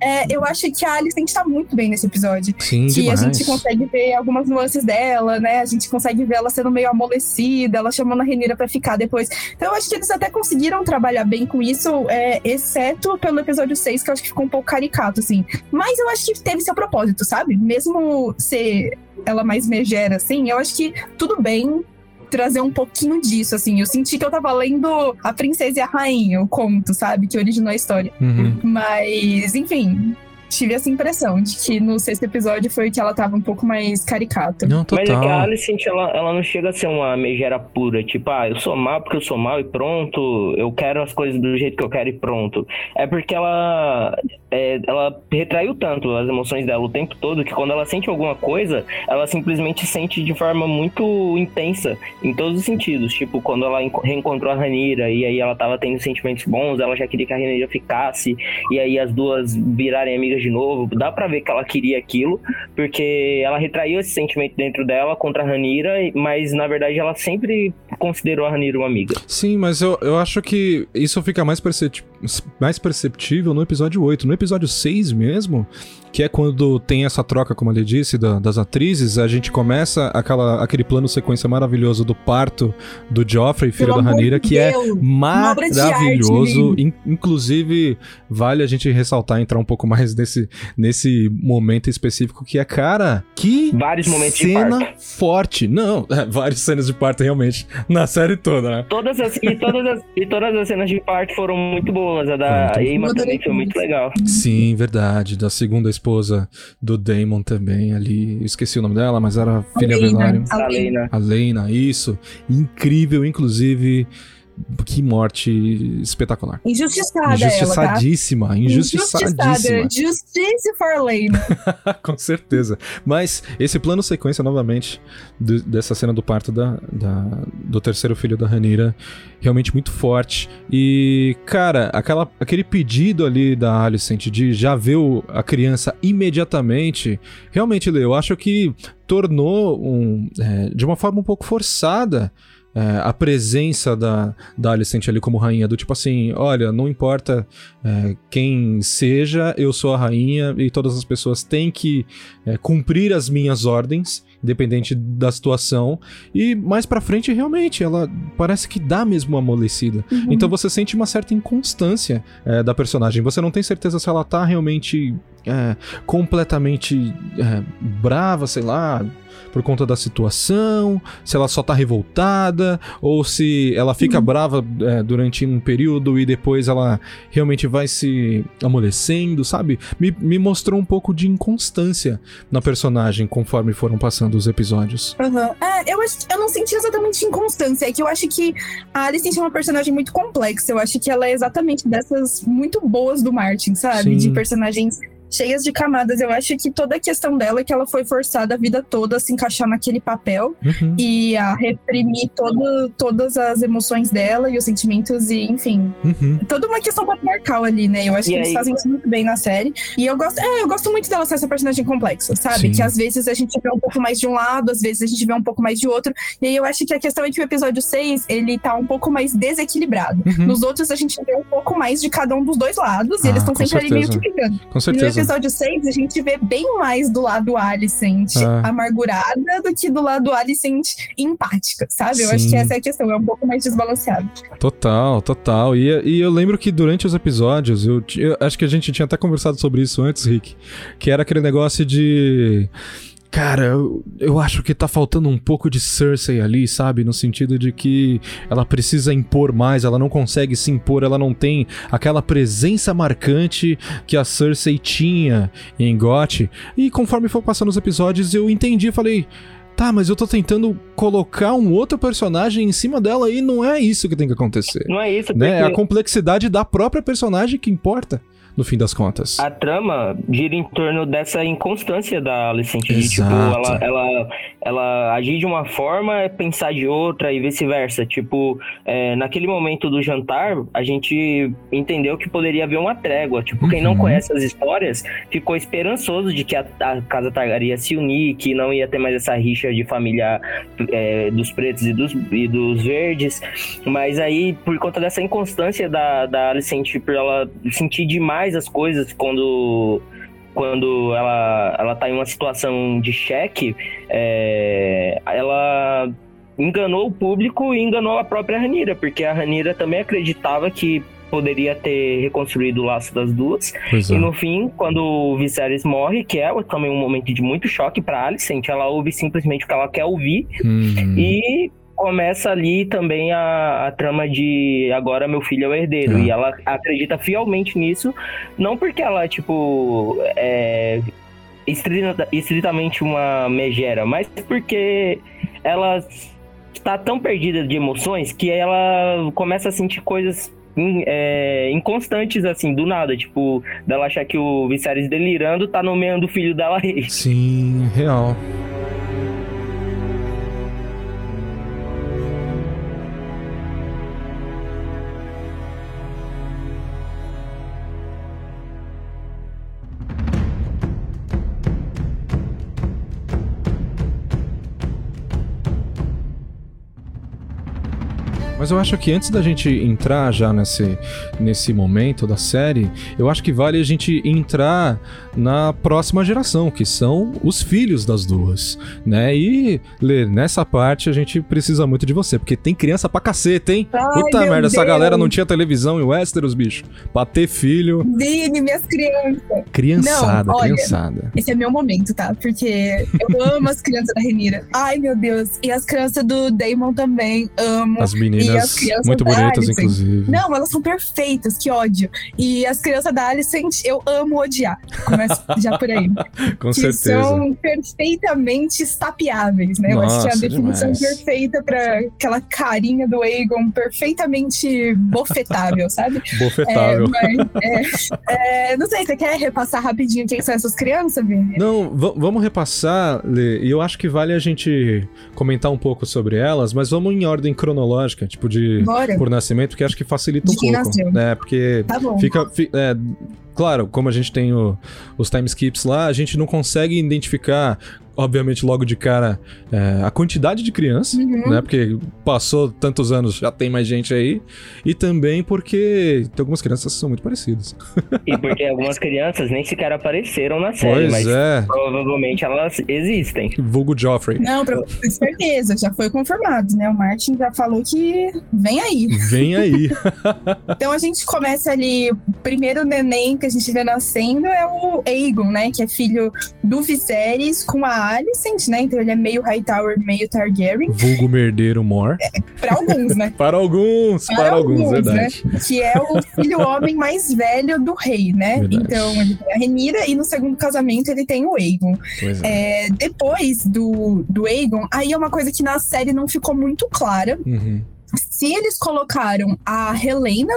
É, eu acho que a Alicent tá muito bem nesse episódio. Sim, Que demais. a gente consegue ver algumas nuances dela, né? A gente consegue ver ela sendo meio amolecida, ela chamando a Renira pra ficar depois. Então eu acho que eles até conseguiram trabalhar bem com isso, é, exceto pelo episódio 6, que eu acho que ficou um pouco caricato, assim. Mas eu acho que teve seu propósito, sabe? Mesmo ser ela mais megera, assim, eu acho que tudo bem trazer um pouquinho disso, assim. Eu senti que eu tava lendo A Princesa e a Rainha, o conto, sabe? Que originou a história. Uhum. Mas, enfim, tive essa impressão de que no sexto episódio foi que ela tava um pouco mais caricata. Não, Mas é que a total. Alicent, ela, ela não chega a ser uma megera pura, tipo, ah, eu sou mal porque eu sou mal e pronto, eu quero as coisas do jeito que eu quero e pronto. É porque ela, é, ela retraiu tanto as emoções dela o tempo todo que quando ela sente alguma coisa, ela simplesmente sente de forma muito intensa, em todos os sentidos. Tipo, quando ela enco- reencontrou a Ranira e aí ela tava tendo sentimentos bons, ela já queria que a Ranira ficasse, e aí as duas virarem amigas de novo. Dá pra ver que ela queria aquilo, porque ela retraiu esse sentimento dentro dela contra a Ranira, mas na verdade ela sempre considerou a Ranira uma amiga. Sim, mas eu, eu acho que isso fica mais percep- mais perceptível no episódio 8. No episódio 6 mesmo, que é quando tem essa troca, como ele disse, da, das atrizes, a gente começa aquela, aquele plano sequência maravilhoso do parto do Joffrey, filho Pelo da Ranira, de que é Deus, de arte, maravilhoso. gente. In- inclusive, vale a gente ressaltar, entrar um pouco mais nesse, nesse momento específico, que é, cara, que Vários momentos de cena parto. forte. Não, é, várias cenas de parto, realmente, na série toda, né? Todas as, e, todas as, e todas as cenas de parto foram muito boas. A da adorei também foi muito legal. Sim, verdade. Da segunda esposa do Damon também ali. Esqueci o nome dela, mas era a filha Lena. Velário. A A Lena. Lena. A Lena, isso. Incrível, inclusive. Que morte espetacular. Injustiçada ela, tá? Injustiçadíssima, injustiçadíssima. Injustiçada. Justice for Lane. Com certeza. Mas esse plano sequência, novamente, do- dessa cena do parto da, da- do terceiro filho da Ranira, realmente muito forte. E, cara, aquela, aquele pedido ali da Alicent de já ver a criança imediatamente, realmente, Lê, eu acho que tornou um, é, de uma forma um pouco forçada. É, a presença da, da Alicent ali como rainha, do tipo assim, olha, não importa é, quem seja, eu sou a rainha e todas as pessoas têm que é, cumprir as minhas ordens, independente da situação. E mais pra frente, realmente, ela parece que dá mesmo uma amolecida. Então você sente uma certa inconstância é, da personagem. Você não tem certeza se ela tá realmente é, completamente é, brava, sei lá. Por conta da situação, se ela só tá revoltada, ou se ela fica brava é, durante um período e depois ela realmente vai se amolecendo, sabe? Me, me mostrou um pouco de inconstância na personagem conforme foram passando os episódios. Aham. É, eu, acho, eu não senti exatamente inconstância. É que eu acho que a Alicent é uma personagem muito complexa. Eu acho que ela é exatamente dessas muito boas do Martin, sabe? Sim. De personagens cheias de camadas. Eu acho que toda a questão dela é que ela foi forçada a vida toda a se encaixar naquele papel Uhum. e a reprimir todo, todas as emoções dela e os sentimentos e, enfim, Uhum. toda uma questão patriarcal ali, né? Eu acho E que eles aí- fazem isso muito bem na série. E eu gosto, é, eu gosto muito dela ser essa personagem complexa, sabe? Sim. Que às vezes a gente vê um pouco mais de um lado, às vezes a gente vê um pouco mais de outro. E aí eu acho que a questão é que o episódio 6, ele tá um pouco mais desequilibrado. Uhum. Nos outros a gente vê um pouco mais de cada um dos dois lados e Ah, eles estão com sempre ali meio que certeza. brigando. Com certeza. Episódio 6, a gente vê bem mais do lado Alicent Ah. amargurada do que do lado Alicent empática, sabe? Eu acho Sim. que essa é a questão, é um pouco mais desbalanceado. Total, total. E, e eu lembro que durante os episódios, eu, eu acho que a gente tinha até conversado sobre isso antes, Rick, que era aquele negócio de. Cara, eu, eu acho que tá faltando um pouco de Cersei ali, sabe? No sentido de que ela precisa impor mais, ela não consegue se impor, ela não tem aquela presença marcante que a Cersei tinha em GOT. E conforme for passando os episódios, eu entendi, falei. Tá, mas eu tô tentando colocar um outro personagem em cima dela e não é isso que tem que acontecer. Não é isso, Né? É a complexidade da própria personagem que importa, no fim das contas. a trama gira em torno dessa inconstância da Alicent. De, tipo, Exato. ela, ela, ela agir de uma forma, pensar de outra e vice-versa. Tipo, é, naquele momento do jantar, a gente entendeu que poderia haver uma trégua. Tipo, quem não Uhum. conhece as histórias ficou esperançoso de que a, a casa Targaryen ia se unir, que não ia ter mais essa rixa de família é, dos pretos e dos, e dos verdes. Mas aí, por conta dessa inconstância da, da Alicent, por ela sentir demais as coisas quando quando ela, ela tá em uma situação de cheque, é, ela enganou o público e enganou a própria Ranira, porque a Ranira também acreditava que poderia ter reconstruído o laço das duas. E é. no fim, quando o Viserys morre, que é também um momento de muito choque pra Alicent, ela ouve simplesmente o que ela quer ouvir Hum, e começa ali também a, a trama de agora meu filho é o herdeiro. E ela acredita fielmente nisso, não porque ela, tipo, é estrita- estritamente uma megera, mas porque ela está tão perdida de emoções que ela começa a sentir coisas in- é, inconstantes, assim, do nada. Tipo, dela achar que o Viserys delirando tá nomeando o filho dela rei. Sim, real. Mas eu acho que antes da gente entrar já nesse, nesse momento da série, eu acho que vale a gente entrar na próxima geração, que são os filhos das duas, né? E, Lê, nessa parte a gente precisa muito de você, porque tem criança pra caceta, hein? Ai, Puta merda, essa Deus. galera não tinha televisão em Westeros, bicho. Pra ter filho. Vini, minhas crianças. Criançada, Não, olha, criançada. Esse é meu momento, tá? Porque eu amo as crianças da Renira. Ai, meu Deus. E as crianças do Damon também amo. As meninas muito bonitas, inclusive. Não, elas são perfeitas, que ódio. E as crianças da Alicent, eu amo odiar. Começa já por aí. Com que certeza. são perfeitamente estapeáveis, né? eu acho que é a Nossa, definição demais. perfeita pra aquela carinha do Aegon perfeitamente bofetável, sabe? Bofetável. É, mas, é, é, não sei, você quer repassar rapidinho quem são essas crianças, Vini? Não, va- vamos repassar, Lê, e eu acho que vale a gente comentar um pouco sobre elas, mas vamos em ordem cronológica, tipo de Bora. por nascimento, porque acho que facilita De um quem pouco. nasceu. né? Porque Tá bom. fica. fi- é, claro, como a gente tem o- os time skips lá, a gente não consegue identificar. Obviamente, logo de cara, é, a quantidade de crianças, Uhum. né? Porque passou tantos anos, já tem mais gente aí. E também porque tem algumas crianças que são muito parecidas. E porque algumas crianças nem sequer apareceram na série, pois mas é. provavelmente elas existem. Vulgo Joffrey. Não, pra com certeza, já foi confirmado, né? O Martin já falou que vem aí. Vem aí. Então a gente começa ali, o primeiro neném que a gente vê nascendo é o Aegon, né? Que é filho do Viserys com a Alicent, né? Então ele é meio Hightower, meio Targaryen. Vulgo Merdeiro Mor. Pra alguns, né? Para alguns, para, Para alguns, alguns, verdade. Que é o filho homem mais velho do rei, né? Verdade. Então ele tem a Renira e no segundo casamento ele tem o Aegon. É. É, depois do, do Aegon, aí é uma coisa que na série não ficou muito clara. Uhum. Se eles colocaram a Helena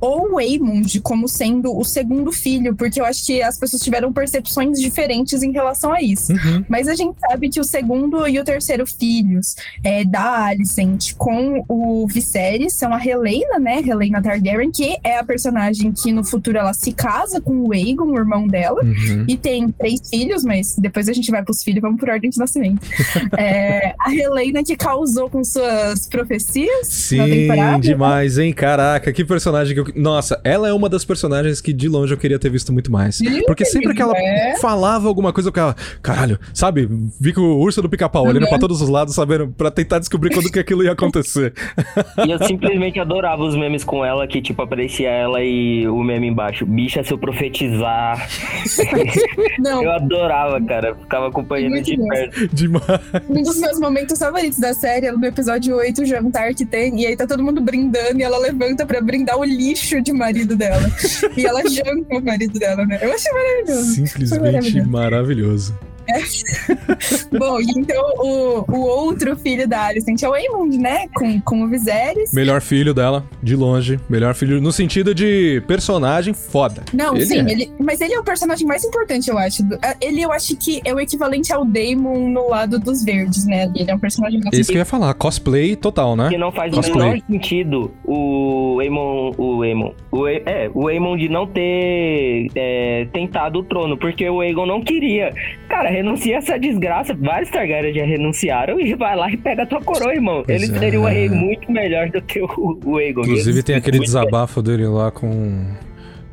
ou o Aemond como sendo o segundo filho, porque eu acho que as pessoas tiveram percepções diferentes em relação a isso. Uhum. Mas a gente sabe que o segundo e o terceiro filhos é, da Alicent com o Viserys são a Helena, né? Helena Targaryen, que é a personagem que no futuro ela se casa com o Aegon, o irmão dela. Uhum. E tem três filhos, mas depois a gente vai pros filhos, vamos por ordem de nascimento. É, a Helena que causou com suas profecias Sim, demais, hein? Caraca, que personagem que eu. Nossa, ela é uma das personagens que de longe eu queria ter visto muito mais. Sim, Porque sempre que ela é. falava alguma coisa, eu ficava, caralho, sabe? Vi que o urso do pica-pau olhando Uhum. pra todos os lados, sabendo, pra tentar descobrir quando que aquilo ia acontecer. E eu simplesmente adorava os memes com ela, que tipo, aparecia ela e o meme embaixo. Bicha, se eu profetizar. Não, Eu adorava, cara. Ficava acompanhando Muito de perto. Demais. um dos meus momentos favoritos da série é no episódio 8, o jantar que tem, e aí tá todo mundo brindando e ela levanta pra brindar o lixo de marido dela. e ela janta o marido dela, né? Eu achei maravilhoso. Simplesmente maravilhoso. maravilhoso. Bom, e então o, o outro filho da Alicent é o Aemond, né? Com, com o Viserys. Melhor filho dela, de longe. Melhor filho no sentido de personagem foda. Não, Ele sim, é. ele, mas ele é o personagem mais importante, eu acho. Ah, Ele, eu acho que é o equivalente ao Daemon no lado dos verdes, né? Ele é um personagem mais Esse que eu ia falar, cosplay total, né? Que não faz o Cosplay. menor sentido o Aemon. O Aemon. O, A- é, o Aemon de não ter é, tentado o trono, porque o Aegon não queria. Cara, renuncia essa desgraça. Vários Targaryen já renunciaram e vai lá e pega a tua coroa, irmão. Pois Ele é. seria um rei muito melhor do que o, o Aegon. Inclusive tem aquele desabafo dele lá com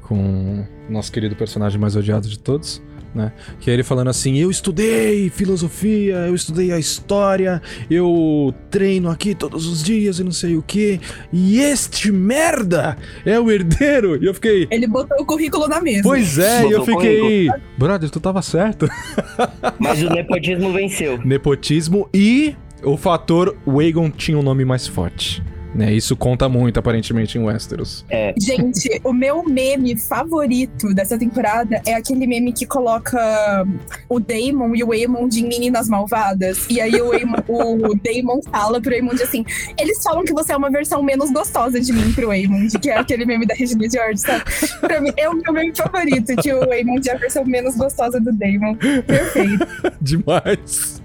com o nosso querido personagem mais odiado de todos, né? Que é ele falando assim: "Eu estudei filosofia, eu estudei a história, eu treino aqui todos os dias e não sei o quê, e este merda é o herdeiro". E eu fiquei Ele botou o currículo na mesa. Pois é, e eu Botou fiquei, brother, tu tava certo. Mas o nepotismo venceu. Nepotismo e o fator Wagon tinha um nome mais forte. Né, isso conta muito, aparentemente, em Westeros. Gente, o meu meme favorito dessa temporada é aquele meme que coloca o Daemon e o Aemond em Meninas Malvadas. E aí o, Aemon, o Daemon fala pro Aemond assim: eles falam que você é uma versão menos gostosa de mim pro Aemond, que é aquele meme da Regina George, sabe? Pra mim, é o meu meme favorito, que o Aemond é a versão menos gostosa do Daemon. Perfeito. Demais.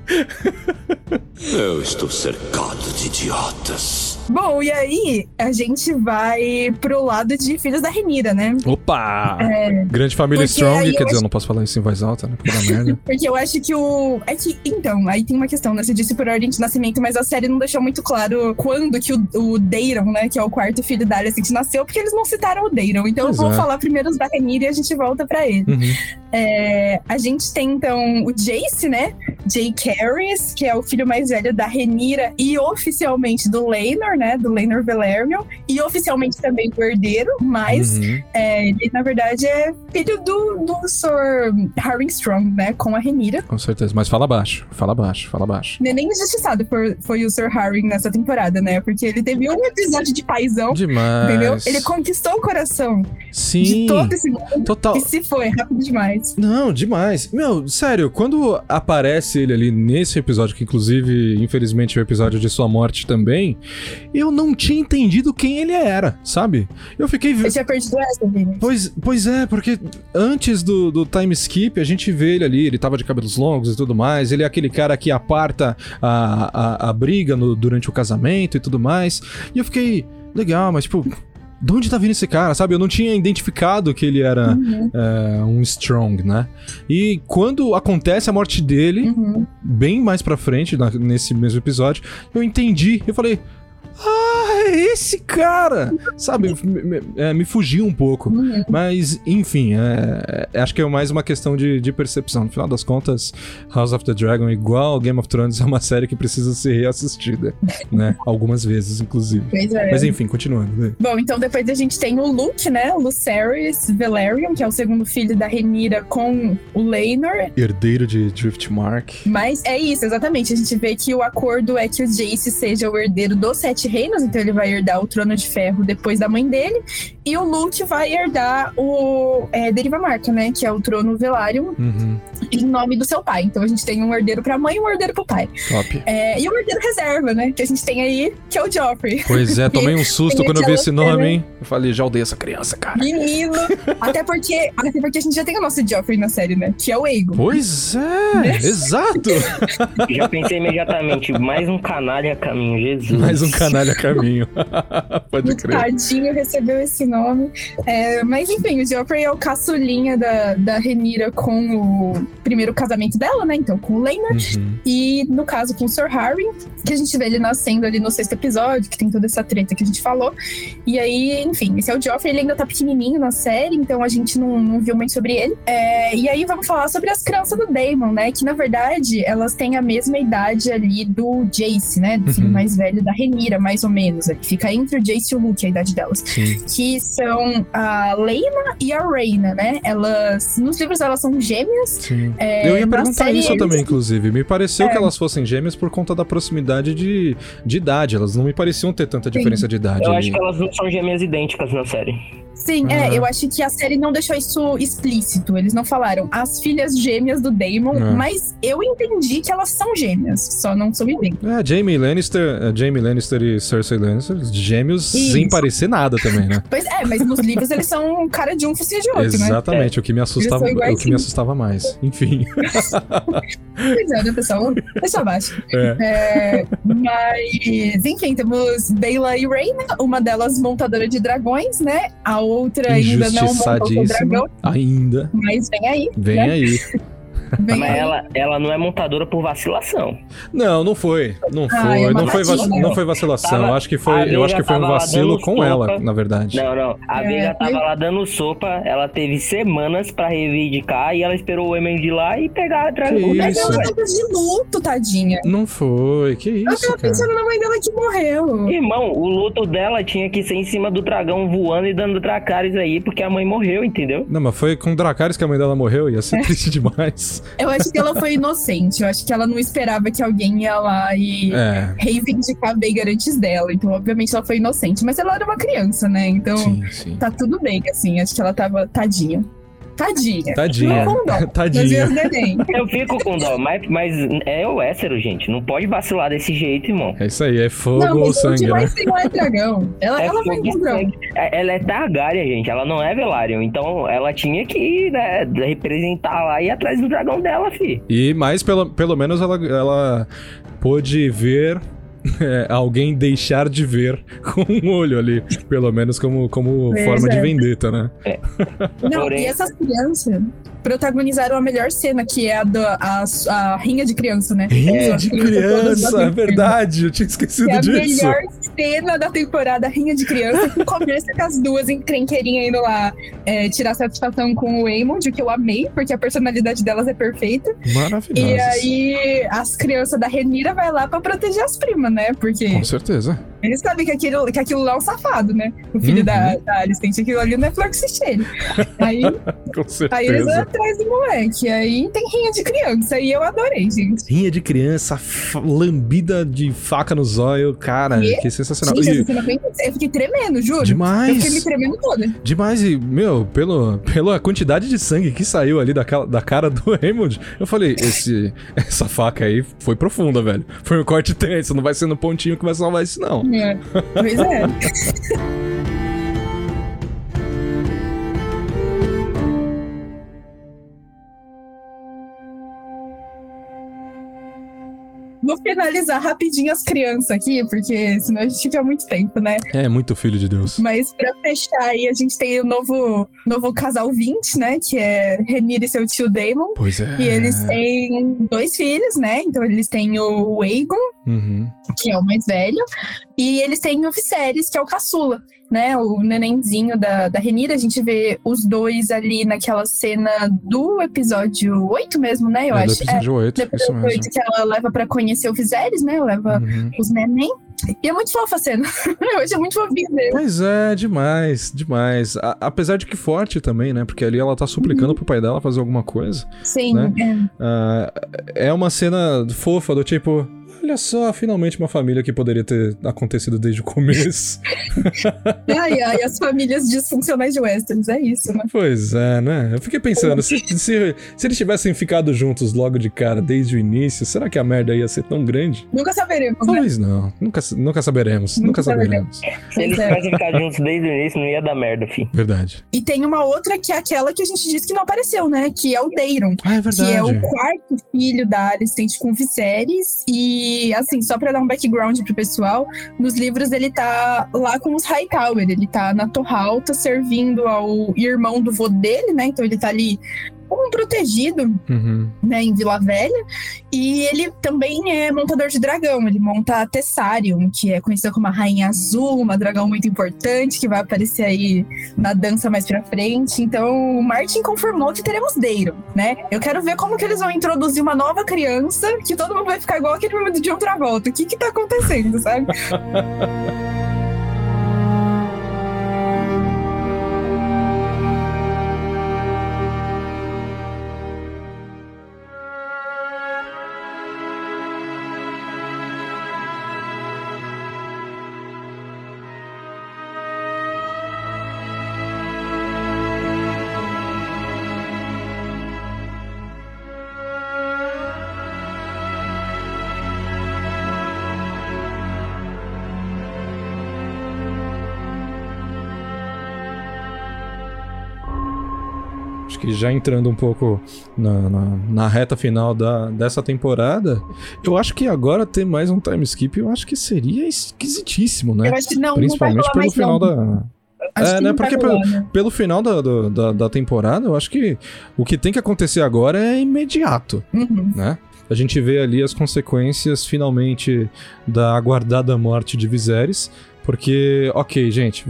Eu estou cercado de idiotas. Bom, e aí a gente vai pro lado de Filhos da Renira, né? Opa! Grande família É. Strong, quer eu dizer, eu acho- não posso falar isso em voz alta, né? Porque dá merda. Porque eu acho que o. É que, então, aí tem uma questão, né? Você disse por ordem de nascimento, mas a série não deixou muito claro quando que o, o Deiron, né? Que é o quarto filho da Alicent, nasceu, porque eles não citaram o Deiron. Então Pois eu vou é. falar primeiro os da Renira e a gente volta pra ele. Uhum. É, a gente tem, então, o Jace, né? Jay Carys, que é o filho mais velho da Renira e oficialmente do Laenor, né? Do Laenor Velaryon. E oficialmente também do herdeiro, mas Uhum. é, ele, na verdade, é filho do, do Sr. Harwin Strong, né? Com a Renira. Com certeza. Mas fala baixo, fala baixo, fala baixo. Nem injustiçado foi, foi o Sr. Harwin nessa temporada, né? Porque ele teve um episódio de paizão, Demais. entendeu? Ele conquistou o coração Sim, de todo esse mundo total. e se foi rápido demais. Não, demais. Meu, sério, quando aparece ele ali nesse episódio, que inclusive, infelizmente, é o episódio de sua morte também, eu não tinha entendido quem ele era, sabe? Eu fiquei. Eu tinha perdido essa. Pois, pois é, porque antes do, do time skip a gente vê ele ali, ele tava de cabelos longos e tudo mais, ele é aquele cara que aparta a, a, a briga no- durante o casamento e tudo mais. E eu fiquei, legal, mas tipo, de onde tá vindo esse cara, sabe? Eu não tinha identificado que ele era Uhum, é, um Strong, né? E quando acontece a morte dele, uhum. bem mais pra frente, na- nesse mesmo episódio, eu entendi. Eu falei. Ah, é esse cara! Sabe, me, me- é, me fugiu um pouco. Mas, enfim, é- é- acho que é mais uma questão de, de percepção. No final das contas, House of the Dragon, igual Game of Thrones, é uma série que precisa ser reassistida, né? Algumas vezes, inclusive. Pois é. Mas enfim, continuando. né? Bom, então depois a gente tem o Luke, né? Lucerys Velaryon, que é o segundo filho da Renira com o Laenor. Herdeiro de Driftmark. Mas é isso, exatamente. A gente vê que o acordo é que o Jace seja o herdeiro dos Sete Reinos, então ele vai herdar o Trono de Ferro depois da mãe dele. E o Luke vai herdar o é, Deriva Marca, né? Que é o Trono Velaryon, Uhum, em nome do seu pai. Então a gente tem um herdeiro pra mãe e um herdeiro pro pai. top. É, e o herdeiro reserva, né? Que a gente tem aí, que é o Joffrey. Pois é, tomei um susto quando eu vi esse nome, hein? Eu falei, já odeio essa criança, cara. Menino! até, porque, até porque a gente já tem o nosso Joffrey na série, né? Que é o Aegon. Pois é, exato. Já pensei imediatamente, mais um canalha a caminho, Jesus. Mais um canalha a caminho. Pode O crer. tadinho recebeu esse nome. É, mas enfim, o Joffrey é o caçulinha da, da Renira com o primeiro casamento dela, né? Então, com o Laenor. Uhum. E no caso com o Sir Harry, que a gente vê ele nascendo ali no sexto episódio, que tem toda essa treta que a gente falou. E aí, enfim, esse é o Joffrey, ele ainda tá pequenininho na série, então a gente não, não viu muito sobre ele. É, e aí vamos falar sobre as crianças do Daemon, né? Que na verdade elas têm a mesma idade ali do Jace, né? Do filho Uhum. mais velho da Renira, mais ou menos. Ali. Fica entre o Jace e o Luke a idade delas Sim. que são a Lena e a Reina, né? Elas, nos livros elas são gêmeas. Sim. É, eu ia perguntar série, isso eles- também, inclusive. Me pareceu É. que elas fossem gêmeas por conta da proximidade de, de idade. Elas não me pareciam ter tanta diferença de idade. Eu ali. acho que elas não são gêmeas idênticas na série. Sim, Ah. é, eu acho que a série não deixou isso explícito. Eles não falaram as filhas gêmeas do Daemon, Ah. mas eu entendi que elas são gêmeas, só não são idênticas. É, Jamie Lannister, é, Jamie Lannister e Cersei Lannister, gêmeos Isso. sem parecer nada também, né? Pois é, mas nos livros eles são cara de um focinho de outro, né? Exatamente, o que me assustava, o que me assustava mais. Enfim. Pois é, né, pessoal? Deixa abaixo. É. É, mas, enfim, temos Bela e Reina, uma delas montadora de dragões, né? A outra ainda não montou Injustiçadíssima. dragão, Ainda. mas vem aí. Vem né? aí. Mas ela, ela não é montadora por vacilação. Não, não foi. Não foi. Ah, é uma não, foi vac- não foi vacilação. Tava- Eu acho que foi, eu acho que foi um vacilo com sopa. ela, na verdade. Não, não. A É, Veiga tava foi- lá dando sopa, ela teve semanas pra reivindicar e ela esperou o Emen de lá e pegar a dragão. Isso? ela tava de luto, tadinha. Não foi. Que Eu isso, tava cara? pensando na mãe dela que morreu. Irmão, o luto dela tinha que ser em cima do dragão voando e dando dracares aí, porque a mãe morreu, entendeu? Não, mas foi com Dracarys que a mãe dela morreu. Ia É. ser triste demais. Eu acho que ela foi inocente. Eu acho que ela não esperava que alguém ia lá e É. reivindicar a Veiga antes dela. Então, obviamente, ela foi inocente. Mas ela era uma criança, né? Então, Sim, sim. tá tudo bem, assim. Acho que ela tava tadinha. Tadinha. Tadinha. Não com dó. Tadinha. Mas eu fico com dó, mas, mas é o hétero, gente. Não pode vacilar desse jeito, irmão. É isso aí, é fogo Não, ou mas sangue, né? mais tem lá é dragão. Ela, É ela vai dragão. sangue. É- Ela é Targaryen, gente. Ela não é Velaryon. Então ela tinha que né, representar lá e ir atrás do dragão dela, fi. E, mas pelo, pelo menos ela, ela pôde ver é, alguém deixar de ver com um olho ali, pelo menos como, como forma de é. vendetta, né? Não, Porém- e essas crianças protagonizaram a melhor cena, que é a, da, a, a rinha de criança, né? Rinha São de criança, é verdade, eu tinha Que esquecido é a disso. melhor cena da temporada, rinha de criança, que começa com as duas encrenqueirinhas indo lá é, tirar satisfação com o Waymond, que eu amei, porque a personalidade delas é perfeita. Maravilhoso. E aí as crianças da Renira vai lá pra proteger as primas, né? Porque Com certeza. Eles sabem que aquilo, que aquilo lá é um safado, né? O filho Uhum. da, da Alicente, aquilo ali não é flor que se cheire. Aí, aí eles vão atrás do moleque. Aí tem rinha de criança. E eu adorei, gente. Rinha de criança, lambida de faca no zóio, cara, E- que sensacional. Gente, E- intensa. eu fiquei tremendo, juro. Demais. Eu fiquei me tremendo toda. Demais, e, meu, pelo, pela quantidade de sangue que saiu ali daquela, da cara do Raymond, eu falei, esse, essa faca aí foi profunda, velho. Foi um corte tenso, não vai ser no pontinho que vai salvar isso, não. Pois é. Vou finalizar rapidinho as crianças aqui, porque senão a gente fica muito tempo, né? É muito filho de Deus. Mas pra fechar aí, a gente tem o novo, novo casal 20, né? Que é Renir e seu tio Damon. Pois é. E eles têm dois filhos, né? Então eles têm o Aegon, Uhum. que é o mais velho, e eles têm o Viserys, que é o caçula, né? O nenenzinho da, da Renira. A gente vê os dois ali naquela cena do episódio 8 mesmo, né? Eu é do acho. episódio 8, do isso episódio mesmo. 8 que ela leva pra conhecer o Viserys, né? Leva Uhum. os neném. E é muito fofa a cena. Eu achei muito fofinho mesmo. Pois é, demais, demais. A- apesar de que forte também, né? Porque ali ela tá Uhum. suplicando pro pai dela fazer alguma coisa. Sim, Né? é. Ah, é uma cena fofa, do tipo. Olha só, finalmente uma família que poderia ter acontecido desde o começo. Ai, ai, as famílias disfuncionais de Westerns, é isso, né? pois é, né? Eu fiquei pensando, se, se, se eles tivessem ficado juntos logo de cara, desde o início, será que a merda ia ser tão grande? Nunca saberemos, né? Talvez não. Nunca, nunca saberemos. Nunca, Nunca saberemos. Se eles é. tivessem ficado juntos desde o início, não ia dar merda, fi. Verdade. E tem uma outra que é aquela que a gente disse que não apareceu, né? Que é o Deiron. Ah, é Que verdade. é o quarto filho da Alicente com Viserys. E, assim, só pra dar um background pro pessoal, nos livros ele tá lá com os Hightower. Ele tá na Torre Alta servindo ao irmão do vô dele, né? Então ele tá ali um protegido, Uhum. né, em Vila Velha. E ele também é montador de dragão. Ele monta a Tessarion, que é conhecida como a Rainha Azul, uma dragão muito importante que vai aparecer aí na dança mais pra frente. Então, o Martin confirmou que teremos Deiron, né? Eu quero ver como que eles vão introduzir uma nova criança que todo mundo vai ficar igual aquele momento de outra volta. O que que tá acontecendo, sabe? Já entrando um pouco na, na, na reta final da, dessa temporada, eu acho que agora ter mais um time skip, eu acho que seria esquisitíssimo, né? Eu acho que não, Principalmente não pelo final não. da. Acho É, né, porque rolar, né? Pelo final da, da, da temporada, eu acho que o que tem que acontecer agora é imediato, Uhum. né? A gente vê ali as consequências, finalmente, da aguardada morte de Viserys. Porque, ok, gente,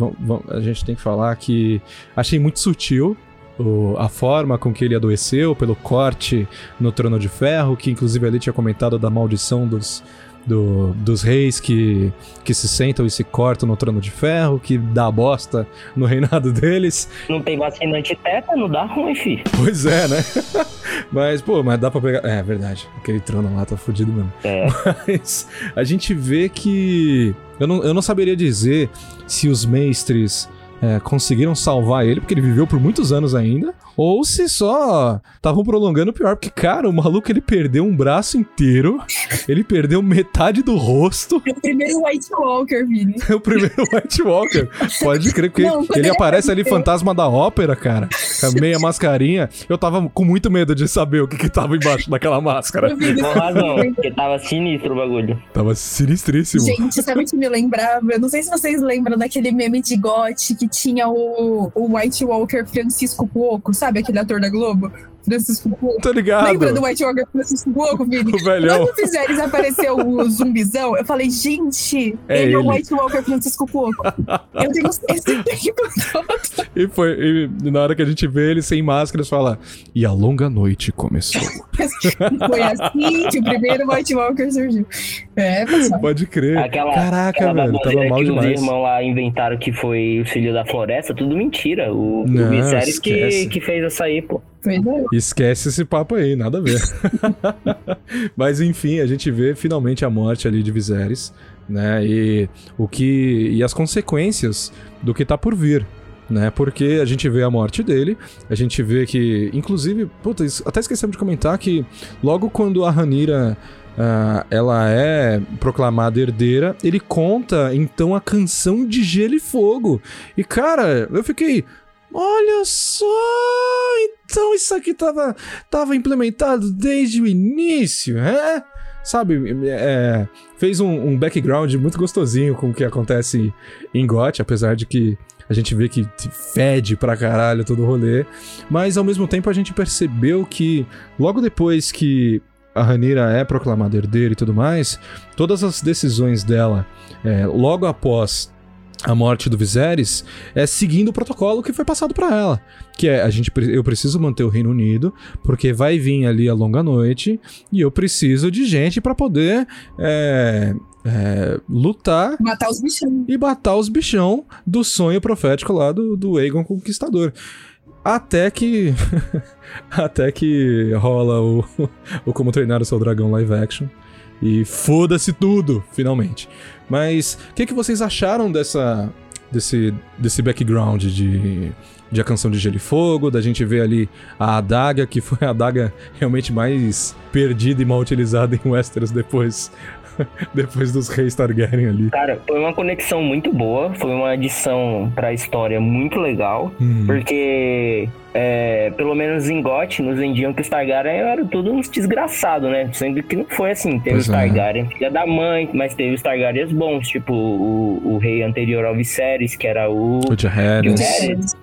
a gente tem que falar que achei muito sutil o- a forma com que ele adoeceu, pelo corte no Trono de Ferro, que inclusive ali tinha comentado da maldição dos, do- dos reis que, que se sentam e se cortam no Trono de Ferro, que dá bosta no reinado deles. Não tem vacina antiteta, não dá ruim, fi. Pois é, né? mas, pô, mas dá pra pegar. É, verdade. Aquele trono lá tá fudido mesmo. É. Mas a gente vê que. Eu não, eu não saberia dizer se os mestres é, conseguiram salvar ele, porque ele viveu por muitos anos ainda, ou se só estavam prolongando o pior. Porque, cara, o maluco ele perdeu um braço inteiro, ele perdeu metade do rosto. É o primeiro White Walker, Vini. É o primeiro White Walker. Pode crer, porque Não, ele aparece ali fantasma da ópera, cara. a meia mascarinha, eu tava com muito medo de saber o que que tava embaixo daquela máscara. Com razão, porque tava sinistro o bagulho. Tava sinistríssimo. Gente, sabe o que me lembrava? Eu não sei se vocês lembram daquele meme de GOT que tinha o, o White Walker Francisco Cuoco, sabe aquele ator da Globo? Francisco Cuoco. Tô ligado. Lembra do White Walker Francisco Cuoco, Vini? O velhão. Quando fizeres apareceu o zumbizão, eu falei, gente, É ele é o. White Walker Francisco Cuoco. Eu tenho certeza que E foi. E na hora que a gente vê ele sem máscara, fala. E a longa noite começou. foi assim que o primeiro White Walker surgiu. É, pessoal. Pode crer. Aquela, Caraca, aquela velho. Tava mal que demais. os irmãos lá inventaram que foi o filho da floresta, tudo mentira. O, Não, o Viserys que, que fez essa aí, pô. Esquece esse papo aí, nada a ver. Mas enfim, a gente vê finalmente a morte ali de Viserys, né? E o que e as consequências do que tá por vir, né? Porque a gente vê a morte dele, a gente vê que, inclusive, puta, até esquecemos de comentar que logo quando a Ranira ah, ela é proclamada herdeira, ele conta então a canção de Gelo e Fogo. E cara, eu fiquei, olha só, então isso aqui tava, tava implementado desde o início, é? Sabe, é, fez um, um background muito gostosinho com o que acontece em GOT, apesar de que a gente vê que fede pra caralho todo o rolê. Mas ao mesmo tempo a gente percebeu que logo depois que a Ranira é proclamada herdeira e tudo mais, todas as decisões dela, é, logo após a morte do Viserys, é seguindo o protocolo que foi passado pra ela. Que é, a gente, eu preciso manter o Reino Unido, porque vai vir ali a longa noite, e eu preciso de gente pra poder é, é, lutar Matar os bichão. e matar os bichão do sonho profético lá do, do Aegon Conquistador. Até que. até que rola o, o Como Treinar o Seu Dragão live action. E foda-se tudo, finalmente. Mas o que, que vocês acharam dessa. desse, desse background de. De a canção de Gelo e Fogo, da gente ver ali a adaga, que foi a adaga realmente mais perdida e mal utilizada em Westeros depois, depois dos reis Targaryen ali. Cara, foi uma conexão muito boa, foi uma adição pra história muito legal, Hum. porque é, pelo menos em GOT nos vendiam que os Targaryen eram todos uns desgraçados, né? Sendo que não foi assim. Teve Pois os é. Targaryen filha da mãe, mas teve os Targaryens bons, tipo o, o rei anterior ao Viserys, que era o. O Jaehaerys.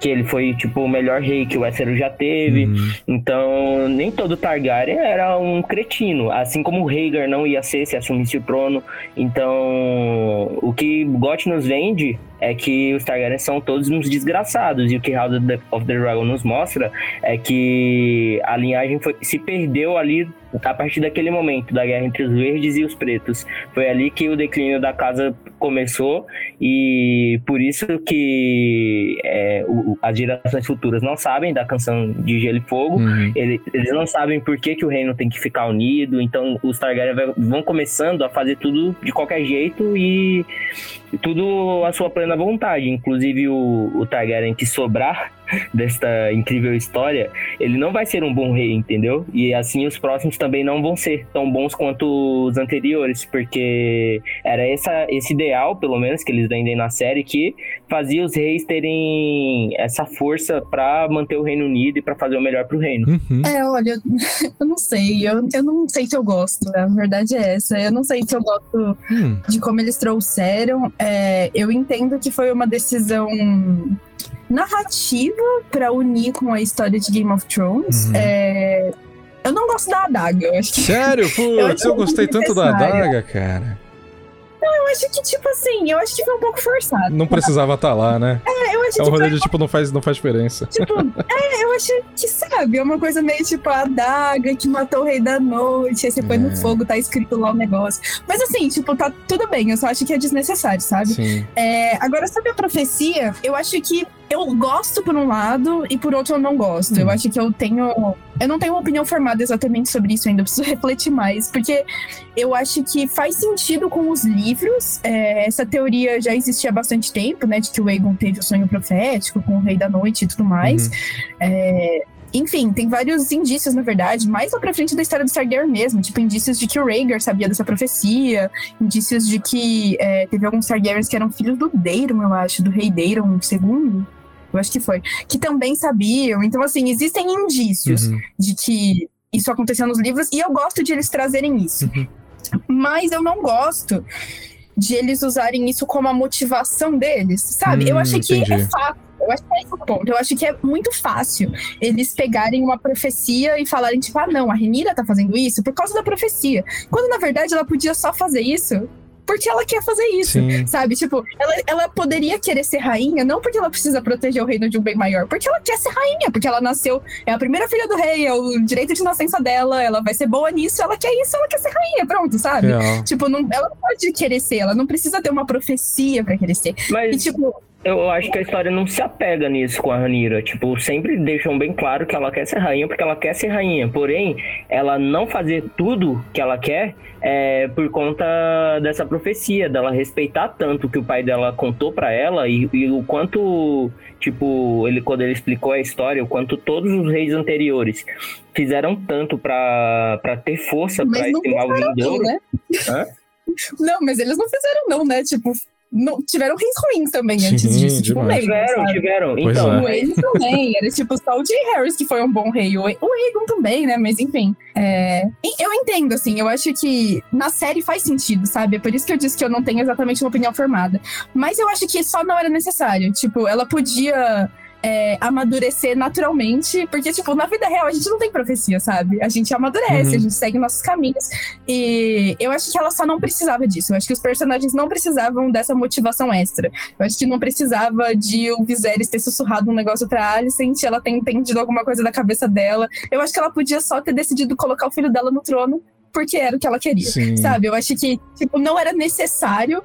Que ele foi, tipo, o melhor rei que o Westeros já teve. Uhum. Então, nem todo Targaryen era um cretino, assim como o Rhaegar não ia ser se assumisse o trono. Então, o que GOT nos vende é que os Targaryen são todos uns desgraçados. E o que House of the, of the Dragon nos mostra é que a linhagem foi- se perdeu ali a partir daquele momento da guerra entre os verdes e os pretos. Foi ali que o declínio da casa começou e por isso que é, o- as gerações futuras não sabem da canção de Gelo e Fogo. Uhum. Ele- Eles não sabem por que, que o reino tem que ficar unido, então os Targaryen vão começando a fazer tudo de qualquer jeito e tudo à sua plena vontade. Inclusive o, o Targaryen que sobrar desta incrível história, ele não vai ser um bom rei, entendeu? E assim os próximos também não vão ser tão bons quanto os anteriores, porque era essa, esse ideal, pelo menos, que eles vendem na série, que fazia os reis terem essa força pra manter o Reino Unido e pra fazer o melhor pro reino. Uhum. É, olha, eu não sei. Eu, eu não sei se eu gosto. né? A verdade é essa. Eu não sei se eu gosto Hum. de como eles trouxeram. É, eu entendo que foi uma decisão narrativa pra unir com a história de Game of Thrones. Uhum. É, eu não gosto da adaga. Eu acho que, Sério? Eu Putz, acho eu gostei tanto da adaga, cara. Eu acho que, tipo assim, eu acho que foi um pouco forçado. Não precisava estar lá, né? É, eu acho É um rolê de tipo, não faz, não faz diferença. Tipo, é, eu acho que, sabe, é uma coisa meio tipo a adaga que matou o rei da noite, aí você põe É. no fogo, tá escrito lá o negócio. Mas assim, tipo, tá tudo bem, eu só acho que é desnecessário, sabe? Sim. É, agora, sobre a profecia, eu acho que eu gosto por um lado e por outro eu não gosto. Hum. Eu acho que eu tenho. Eu não tenho uma opinião formada exatamente sobre isso ainda, eu preciso refletir mais. Porque eu acho que faz sentido com os livros. é, essa teoria já existia há bastante tempo, né? De que o Aegon teve o sonho profético com o Rei da Noite e tudo mais. Uhum. É, enfim, tem vários indícios, na verdade, mais lá pra frente da história do Targaryen mesmo. Tipo, indícios de que o Rhaegar sabia dessa profecia, indícios de que é, teve alguns Targaryens que eram filhos do Daeron, eu acho, do rei Daeron II. Eu acho que foi, que também sabiam. Então, assim, existem indícios Uhum. de que isso aconteceu nos livros e eu gosto de eles trazerem isso. Uhum. Mas eu não gosto de eles usarem isso como a motivação deles, sabe? eu Hum, acho que entendi. é fácil. Eu acho que é esse o ponto. Eu acho que é muito fácil eles pegarem uma profecia e falarem, tipo, ah, não, a Renira tá fazendo isso por causa da profecia. Quando, na verdade, ela podia só fazer isso porque ela quer fazer isso. Sim. Sabe? Tipo, ela, ela poderia querer ser rainha, não porque ela precisa proteger o reino de um bem maior, porque ela quer ser rainha, porque ela nasceu, é a primeira filha do rei, é o direito de nascença dela, ela vai ser boa nisso, ela quer isso, ela quer ser rainha, pronto, sabe? Real. Tipo, não, ela não pode querer ser, ela não precisa ter uma profecia pra querer ser. E, Mas tipo, eu acho que a história não se apega nisso com a Ranira. Tipo, sempre deixam bem claro que ela quer ser rainha porque ela quer ser rainha. Porém, ela não fazer tudo que ela quer é por conta dessa profecia, dela respeitar tanto o que o pai dela contou pra ela e, e o quanto, tipo, ele quando ele explicou a história, o quanto todos os reis anteriores fizeram tanto pra pra ter força não esse mal vindouro. né? Não, mas eles não fizeram não, né? Tipo, não, tiveram reis ruins também Sim, antes disso. Tipo, demais. Tiveram, sabe? tiveram. Pois então, é. O Ace também, era tipo só o Jay Harris que foi um bom rei. O, Aegon também, né? Mas enfim. é, Eu entendo, assim, eu acho que na série faz sentido, sabe? É por isso que eu disse que eu não tenho exatamente uma opinião formada. Mas eu acho que só não era necessário. Tipo, ela podia. É, amadurecer naturalmente, porque, tipo, na vida real a gente não tem profecia, sabe? A gente amadurece, Uhum. a gente segue nossos caminhos. E eu acho que ela só não precisava disso. Eu acho que os personagens não precisavam dessa motivação extra. Eu acho que não precisava de o Viserys ter sussurrado um negócio pra Alicent, ela ter entendido alguma coisa da cabeça dela. Eu acho que ela podia só ter decidido colocar o filho dela no trono porque era o que ela queria. Sim. Sabe? Eu acho que, tipo, não era necessário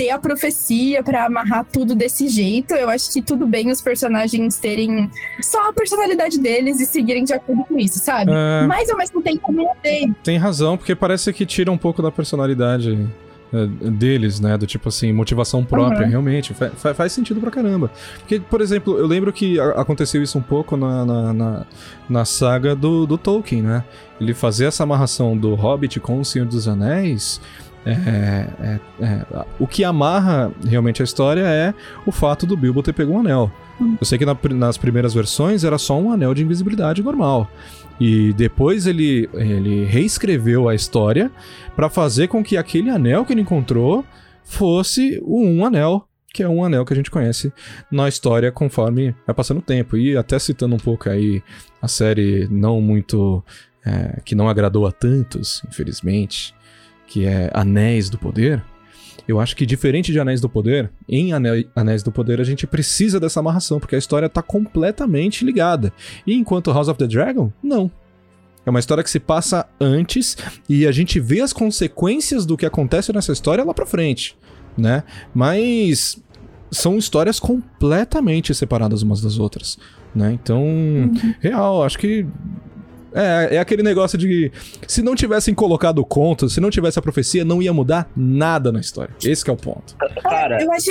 ter a profecia pra amarrar tudo desse jeito. Eu acho que tudo bem os personagens terem só a personalidade deles e seguirem de acordo com isso, sabe? É. Mas ao mesmo tempo não odeio. Tem razão, porque parece que tira um pouco da personalidade é, deles, né? Do tipo assim, motivação própria, Uhum. realmente. Fa- fa- faz sentido pra caramba. Porque, por exemplo, eu lembro que aconteceu isso um pouco na, na, na, na saga do, do Tolkien, né? Ele fazer essa amarração do Hobbit com o Senhor dos Anéis. É, é- é- o que amarra realmente a história é o fato do Bilbo ter pego um anel. Eu sei que na nas primeiras versões era só um anel de invisibilidade normal. E depois ele, ele reescreveu a história pra fazer com que aquele anel que ele encontrou fosse o um anel, que é um anel que a gente conhece na história conforme vai passando o tempo. E até citando um pouco aí a série não muito. é, que não agradou a tantos, infelizmente, que é Anéis do Poder. Eu acho que diferente de Anéis do Poder, em Ane- Anéis do Poder a gente precisa dessa amarração, porque a história tá completamente ligada. E enquanto House of the Dragon, não. É uma história que se passa antes e a gente vê as consequências do que acontece nessa história lá pra frente, né? Mas são histórias completamente separadas umas das outras, né? Então, real, acho que é, é aquele negócio de se não tivessem colocado o conto, se não tivesse a profecia, não ia mudar nada na história. Esse que é o ponto. Cara, Eu acho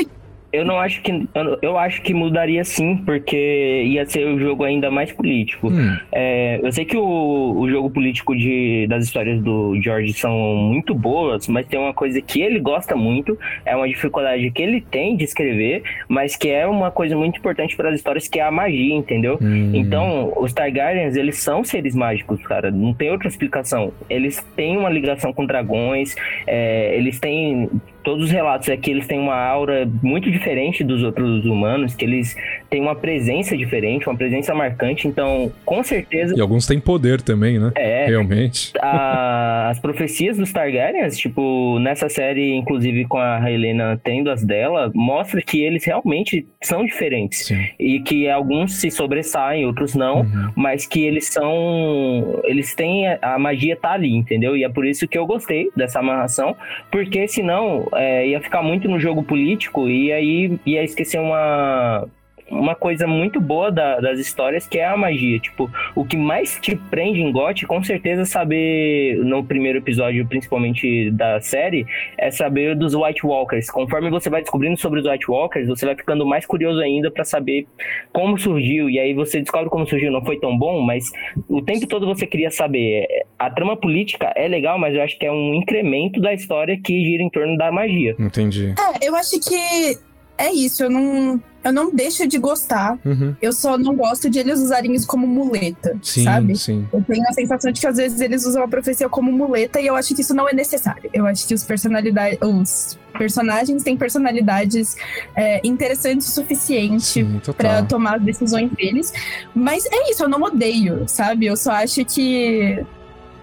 Eu não acho que. Eu, acho que mudaria sim, porque ia ser o jogo ainda mais político. Hum, É, eu sei que o, o jogo político de, das histórias do George são muito boas, mas tem uma coisa que ele gosta muito, é uma dificuldade que ele tem de escrever, mas que é uma coisa muito importante para as histórias, que é a magia, entendeu? hum. Então, os Targaryens, eles são seres mágicos, cara. Não tem outra explicação. Eles têm uma ligação com dragões, é, eles têm. Todos os relatos é que eles têm uma aura muito diferente dos outros humanos, que eles têm uma presença diferente, uma presença marcante. Então, com certeza. E alguns têm poder também, né? É, Realmente. a- as profecias dos Targaryens, tipo, nessa série, inclusive com a Helena tendo as dela, mostra que eles realmente são diferentes. Sim. E que alguns se sobressaem, outros não, Uhum. mas que eles são. Eles têm. A magia tá ali, entendeu? E é por isso que eu gostei dessa amarração, porque senão é, ia ficar muito no jogo político e aí ia esquecer uma. Uma coisa muito boa da- das histórias que é a magia. Tipo, o que mais te prende em GOT, com certeza, saber no primeiro episódio, principalmente da série, é saber dos White Walkers. Conforme você vai descobrindo sobre os White Walkers, você vai ficando mais curioso ainda pra saber como surgiu. E aí você descobre como surgiu. Não foi tão bom, mas o tempo todo você queria saber. A trama política é legal, mas eu acho que é um incremento da história que gira em torno da magia. Entendi. É, eu acho que é isso, eu não. Eu não deixo de gostar. Uhum. Eu só não gosto de eles usarem isso como muleta, Sim, sabe? sim. Eu tenho a sensação de que às vezes eles usam a profecia como muleta e eu acho que isso não é necessário. Eu acho que os, personalidade... os personagens têm personalidades é, interessantes o suficiente pra tomar as decisões deles. Mas é isso, eu não odeio, sabe? Eu só acho que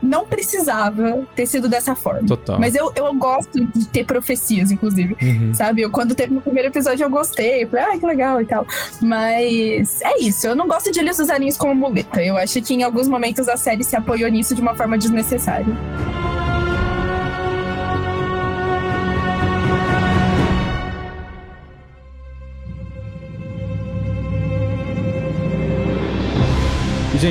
não precisava ter sido dessa forma. Total. Mas eu, eu gosto de ter profecias, inclusive. Uhum. Sabe? Eu, quando teve no primeiro episódio, eu gostei. Eu falei, ah, que legal e tal. Mas é isso. Eu não gosto de eles usarem isso como muleta. Eu acho que em alguns momentos a série se apoiou nisso de uma forma desnecessária.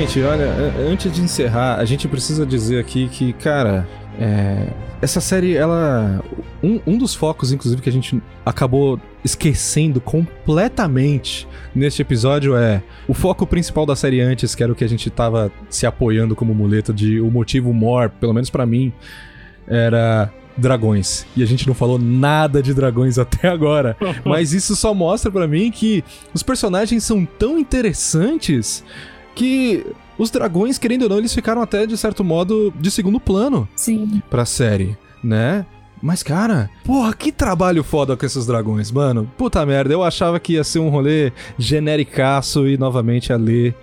Gente, olha, antes de encerrar, a gente precisa dizer aqui que, cara, é, essa série, ela. Um, um dos focos, inclusive, que a gente acabou esquecendo completamente neste episódio é o foco principal da série antes, que era o que a gente tava se apoiando como muleta de o motivo maior, pelo menos pra mim, era dragões. E a gente não falou nada de dragões até agora. Mas isso só mostra pra mim que os personagens são tão interessantes que os dragões, querendo ou não, eles ficaram até de certo modo de segundo plano Sim. pra série, né? Mas, cara, porra, que trabalho foda com esses dragões, mano. Puta merda, eu achava que ia ser um rolê genericaço e novamente a ler.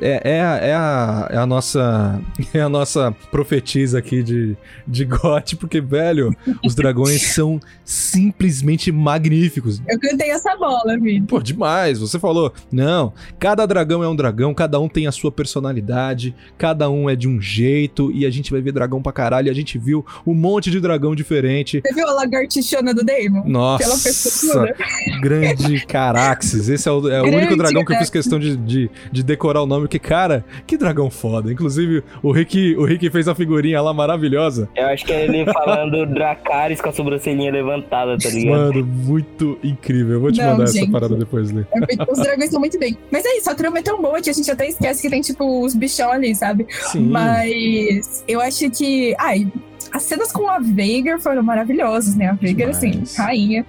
É, é, a, é, a, é a nossa é a nossa profetisa aqui de, de GOT, porque, velho, os dragões são simplesmente magníficos. Eu cantei essa bola, Vini. Pô, demais. Você falou, não, cada dragão é um dragão, cada um tem a sua personalidade, cada um é de um jeito, e a gente vai ver dragão pra caralho. E a gente viu um monte de dragão diferente. Você viu a lagartixona do Damon? Nossa, grande Caraxes. Esse é o, é o único dragão que eu fiz questão de, de, de decorar o nome, porque, cara, que dragão foda. Inclusive, o Rick, o Rick fez a figurinha lá maravilhosa. Eu acho que é ele falando Dracarys com a sobrancelhinha levantada, tá ligado? Mano, muito incrível. Eu vou te Não, mandar essa gente. parada depois, Lê. Os dragões estão muito bem. Mas é isso, a trama é tão boa que a gente até esquece que tem, tipo, os bichão ali, sabe? Sim. Mas eu acho que. Ai, as cenas com a Veigar foram maravilhosas, né? A Veigar, assim, rainha.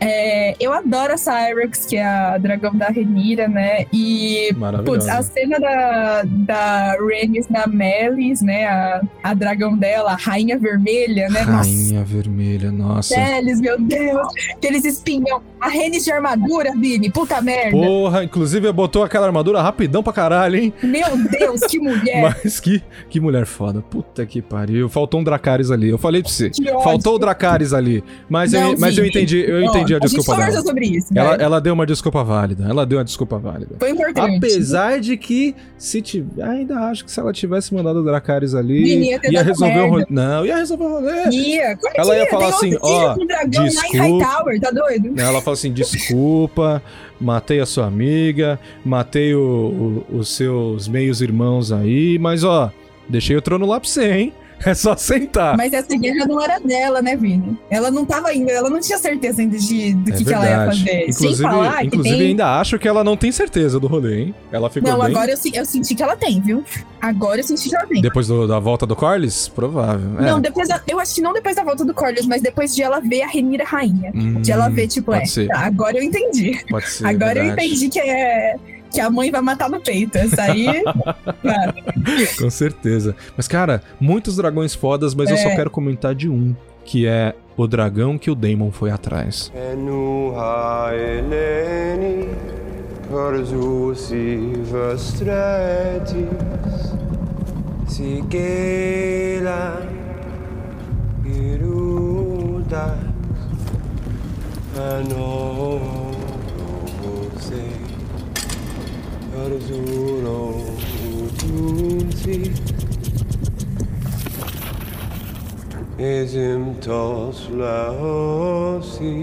É, eu adoro a Cyrex, que é a dragão da Renira, né? E Putz, a cena da, da Rhaenys na Melis, né? A, a dragão dela, a rainha vermelha, né? Nossa, Rainha vermelha, nossa. Teles, meu Deus. Aqueles espinhão. A Rhaenys de armadura, Vini. Puta merda. Porra, inclusive botou aquela armadura rapidão pra caralho, hein? Meu Deus, que mulher. Mas que, que mulher foda. Puta que pariu. Faltou um Dracarys ali. Eu falei pra você. Faltou o Dracarys ali. Mas, eu, Não, mas eu entendi, eu entendi a A gente desculpa dela. sobre isso. Ela, velho. ela deu uma desculpa válida. Ela deu uma desculpa válida. Foi importante. Apesar de que, se tiver. Ainda acho que se ela tivesse mandado o Dracarys ali. Ia resolver o. Não, ia resolver o rolê. Ia, é Ela ia ia? falar assim, ó, lá em desculpa. Hightower, tá doido? Ela fala assim: desculpa, matei a sua amiga, matei o- o- os seus meios irmãos aí, mas ó, deixei o trono lá pra você, hein? É só sentar. Mas essa guerra não era dela, né, Vini? Ela não tava ainda, ela não tinha certeza ainda de, do É que, que ela ia fazer. Inclusive, Sem falar inclusive tem... ainda acho que ela não tem certeza do rolê, hein? Ela ficou Não, bem. agora eu, eu senti que ela tem, viu? Agora eu senti que ela tem. Depois do- da volta do Corlys? Provável. É. Não, depois da- eu acho que não depois da volta do Corlys, mas depois de ela ver a Renira rainha. Hum, De ela ver, tipo, pode é, ser. tá, agora eu entendi. Pode ser. agora eu entendi que é que a mãe vai matar no peito. Essa aí. claro. Com certeza. Mas, cara, muitos dragões fodas, mas eu só É. quero comentar de um, que é o dragão que o Daemon foi atrás. Sigela Arzulotunzi Ezim tos laosi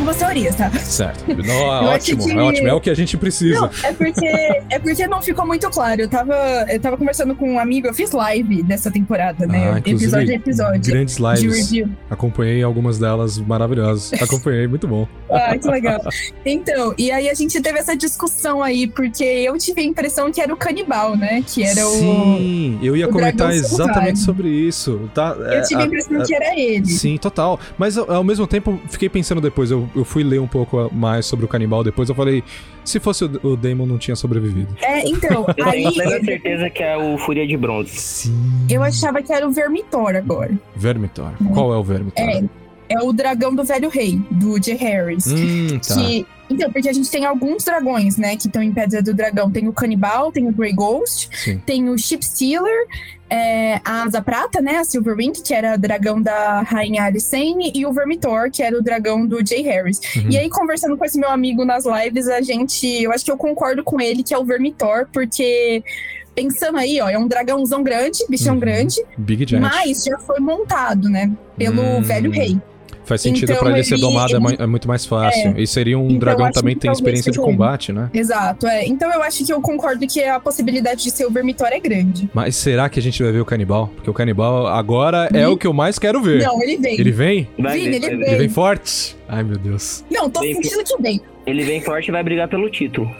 algumas teorias, tá? Certo. Não, é ótimo, que- é ótimo. É o que a gente precisa. Não, é porque, é porque não ficou muito claro. Eu tava, eu tava conversando com um amigo, eu fiz live dessa temporada, né? Ah, episódio a episódio. Grandes De lives. review. Acompanhei algumas delas maravilhosas. Acompanhei, muito bom. Ah, que legal. Então, e aí a gente teve essa discussão aí, porque eu tive a impressão que era o canibal, né? Que era o. Sim, eu ia comentar exatamente sobre isso. Tá? Eu tive a impressão que era ele. Sim, total. Mas ao mesmo tempo, fiquei pensando depois, eu, eu fui ler um pouco mais sobre o canibal depois, eu falei, se fosse o, o Damon não tinha sobrevivido. É, então, Eu aí tenho plena certeza que é o Fúria de Bronze. Sim. eu achava que era o Vermitor agora. Vermitor. Qual é o Vermitor? É, é o dragão do velho rei, do J. Harris. Hum, tá. Que, então, porque a gente tem alguns dragões, né, que estão em Pedra do Dragão. Tem o Canibal, tem o Grey Ghost, Sim. tem o Ship Stealer, é, a Asa Prata, né, a Silverwing, que era dragão da Rainha Alicenne, e o Vermitor, que era o dragão do Jay Harris. Uhum. E aí, conversando com esse meu amigo nas lives, a gente, eu acho que eu concordo com ele que é o Vermitor, porque... Pensando aí, ó, é um dragãozão grande, bichão Uhum. grande, Big Giant. mas já foi montado, né? Pelo Hum. velho rei. Faz sentido Então, pra ele ser ele- domado, é mai- é muito mais fácil. E seria um Então, dragão também que tem experiência de seja ele. combate, né? Exato, é. Então eu acho que eu concordo que a possibilidade de ser o Vermitor é grande. Mas será que a gente vai ver o canibal? Porque o canibal agora é Hum. o que eu mais quero ver. Não, ele vem. Ele vem? Vai Vini, ver, ele ver. vem. Ele vem forte? Ai, meu Deus. Não, tô Vem, sentindo que vem. Ele vem forte e vai brigar pelo título.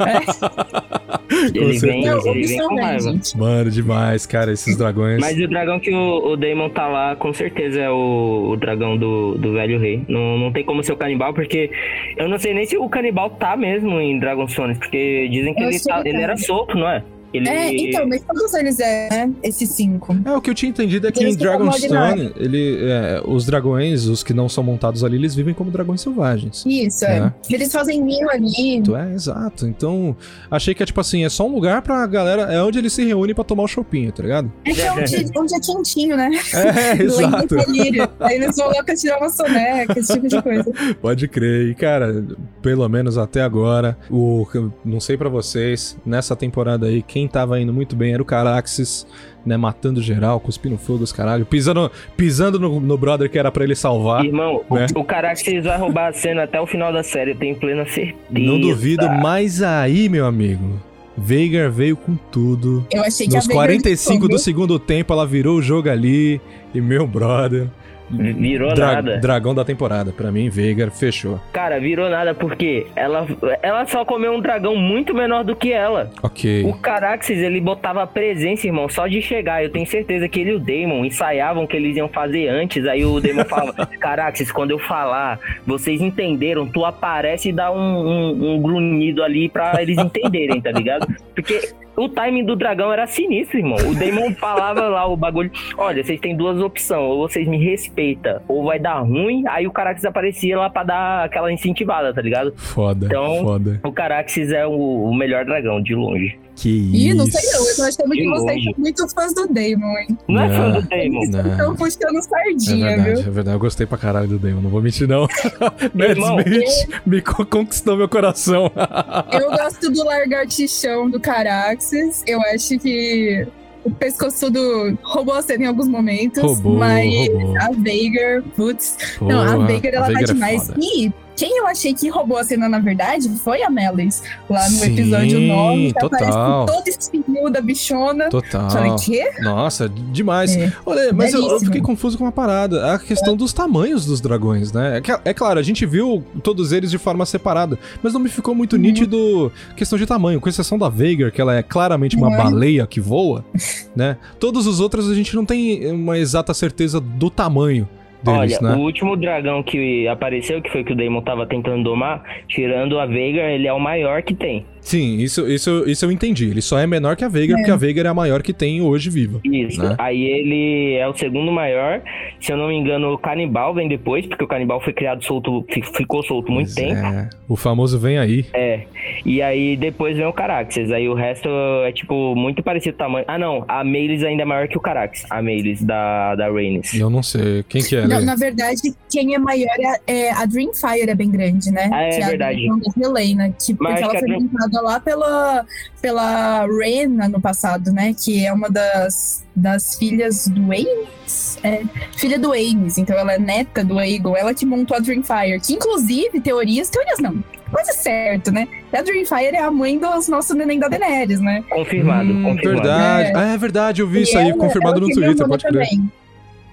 É. Ele vem, ele vem com raiva. Mano, demais, cara, esses dragões. Mas o dragão que o, o Daemon tá lá, com certeza é o, o dragão do, do velho rei. Não, não tem como ser o canibal, porque eu não sei nem se o canibal tá mesmo em Dragon Sons, porque dizem que Eu ele, tá- ele era solto, não é? Ele, É, então, mas todos eles é, né? Esses cinco. É, o que eu tinha entendido é que Eles em Dragonstone, ele, é, os dragões, os que não são montados ali, eles vivem como dragões selvagens. Isso, é. É. Eles fazem ninho ali. Então, É, exato. Então, achei que é tipo assim, é só um lugar pra galera, é onde eles se reúnem pra tomar o chopinho, tá ligado? É que é onde, onde é quentinho, né? É, exato. Delírio. Aí eles vão lá pra tirar uma soneca, esse tipo de coisa. Pode crer. E, cara, pelo menos até agora, o não sei pra vocês, nessa temporada aí, quem tava indo muito bem era o Caraxes, né? Matando geral, cuspindo fogo, os caralho. Pisando, pisando no, no brother que era pra ele salvar. Irmão, né? o, o Caraxes vai roubar a cena até o final da série, eu tenho plena certeza. Não duvido, mas aí, meu amigo. Veigar veio com tudo. Eu achei que Nos a Veigar 45 do segundo tempo, ela virou o jogo ali. E meu brother. Virou dra- nada. Dragão da temporada. Pra mim, Veigar fechou. Cara, virou nada porque ela, ela só comeu um dragão muito menor do que ela. Ok. O Caraxes, ele botava presença, irmão, só de chegar. Eu tenho certeza que ele e o Damon ensaiavam o que eles iam fazer antes. Aí o Damon falava: Caraxes, quando eu falar, vocês entenderam, tu aparece e dá um, um, um grunhido ali pra eles entenderem, tá ligado? Porque. O timing do dragão era sinistro, irmão. O Damon falava lá o bagulho. Olha, vocês têm duas opções. Ou vocês me respeitam, ou vai dar ruim. Aí o Caraxes aparecia lá pra dar aquela incentivada, tá ligado? Foda, Então, foda. O Caraxes é o, o melhor dragão, de longe. Que Ih, isso. não sei não. Eu tô achando que vocês são muito fãs do Damon, hein? Não é fã Não. do Damon. Eles Não. estão puxando É sardinha, verdade, viu? é verdade. Eu gostei pra caralho do Damon, não vou mentir, não. Matt Smith me co- conquistou meu coração. Eu gosto do lagartixão do Caraxes. Eu acho que o pescoçudo roubou a cena em alguns momentos. Roubou, mas roubou. a Veigar, putz. não, a Veigar ela a tá Veigar é demais. foda. e quem eu achei que roubou a cena, na verdade, foi a Melis. Lá no Sim, episódio 9. Que aparece total. com todo esse fio da bichona. Total. Falei, quê? Nossa, demais. É. Olha, mas eu, eu fiquei confuso com uma parada. A questão dos tamanhos dos dragões, né? É, é claro, a gente viu todos eles de forma separada, mas não me ficou muito Uhum. nítido questão de tamanho, com exceção da Veigar, que ela é claramente uma Uhum. baleia que voa, né? Todos os outros a gente não tem uma exata certeza do tamanho deles, Olha, né? o último dragão que apareceu, que foi que o Daemon tava tentando domar, tirando a Veigar, ele é o maior que tem. Sim, isso, isso, isso eu entendi. Ele só é menor que a Veigar, porque a Veigar é a maior que tem hoje viva. Isso. Né? Aí ele é o segundo maior. Se eu não me engano, o Canibal vem depois, porque o Canibal foi criado solto, fi- ficou solto muito Pois tempo. é. O famoso vem aí. É. E aí depois vem o Caraxes. Aí o resto é tipo muito parecido o tamanho. Ah, não. A Meilis ainda é maior que o Caraxes. A Meilis da, da Rhaenys. Eu não sei. Quem que é, Não, né? na verdade, quem é maior é, é a Dreamfire é bem grande, né? Ah, é que verdade. a Helena, que, Mas porque ela que a foi Dream- montada lá pela, pela Rena no passado, né? Que é uma das, das filhas do Ames. É, filha do Ames, então ela é neta do Aegon. Ela que montou a Dreamfire. Que inclusive, teorias, teorias não. Coisa certa, né? A Dreamfire é a mãe dos nossos neném da Daenerys, né? Confirmado, Hum, confirmado. verdade. É. Ah, é verdade, eu vi E isso aí, ela- confirmado ela no é Twitter, pode crer. também.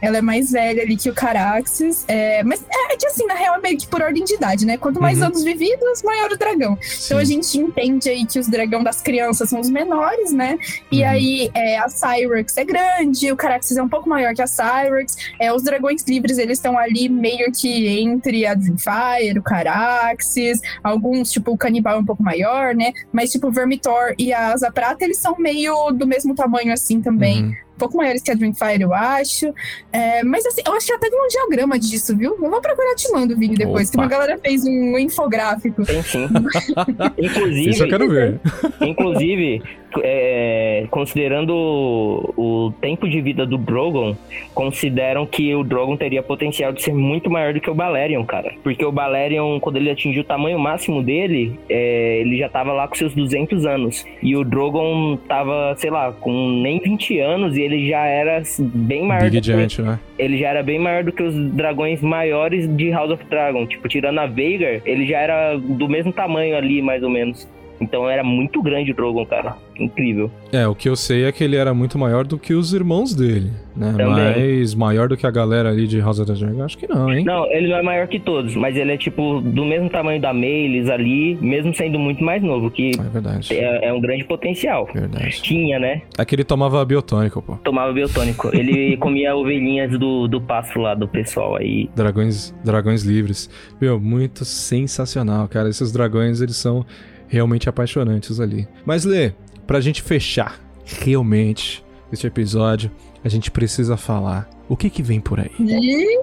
Ela é mais velha ali que o Caraxes. É, mas é que assim, na real, é meio que por ordem de idade, né? Quanto mais Uhum. anos vividos, maior o dragão. Então a Sim. gente entende aí que os dragão das crianças são os menores, né? E Uhum. aí é, a Cyrex é grande, o Caraxes é um pouco maior que a Cyrex. É, os dragões livres, eles estão ali meio que entre a Dreamfire, o Caraxes, alguns, tipo, o Canibal é um pouco maior, né? Mas, tipo, o Vermitor e a Asa Prata, eles são meio do mesmo tamanho, assim, também. Uhum. Um pouco maiores que a Dreamfire, eu acho. É, mas assim, eu acho que até tem um diagrama disso, viu? Eu vou procurar te mando o vídeo depois, que Opa. uma galera fez um infográfico. Tem sim. inclusive, Isso eu quero ver. inclusive é, considerando o, o tempo de vida do Drogon, consideram que o Drogon teria potencial de ser muito maior do que o Balerion, cara. Porque o Balerion, quando ele atingiu o tamanho máximo dele, é, ele já tava lá com seus 200 anos. E o Drogon tava, sei lá, com nem 20 anos e ele já era bem maior Big do que Giant, né? ele já era bem maior do que os dragões maiores de House of Dragon. Tipo, tirando a Veigar, ele já era do mesmo tamanho ali, mais ou menos. Então era muito grande o Drogon, cara. Incrível. É, o que eu sei é que ele era muito maior do que os irmãos dele, né? Também. Mas maior do que a galera ali de House of the Dragon, acho que não, hein? Não, ele não é maior que todos, mas ele é tipo do mesmo tamanho da Melis ali, mesmo sendo muito mais novo, que É verdade. é, é um grande potencial. Verdade. Tinha, né? É que ele tomava biotônico, pô. Tomava biotônico. Ele comia ovelhinhas do, do pasto lá do pessoal aí. Dragões, dragões livres. Meu, muito sensacional, cara. Esses dragões, eles são realmente apaixonantes ali. Mas, Lê, pra gente fechar realmente este episódio, a gente precisa falar o que que vem por aí.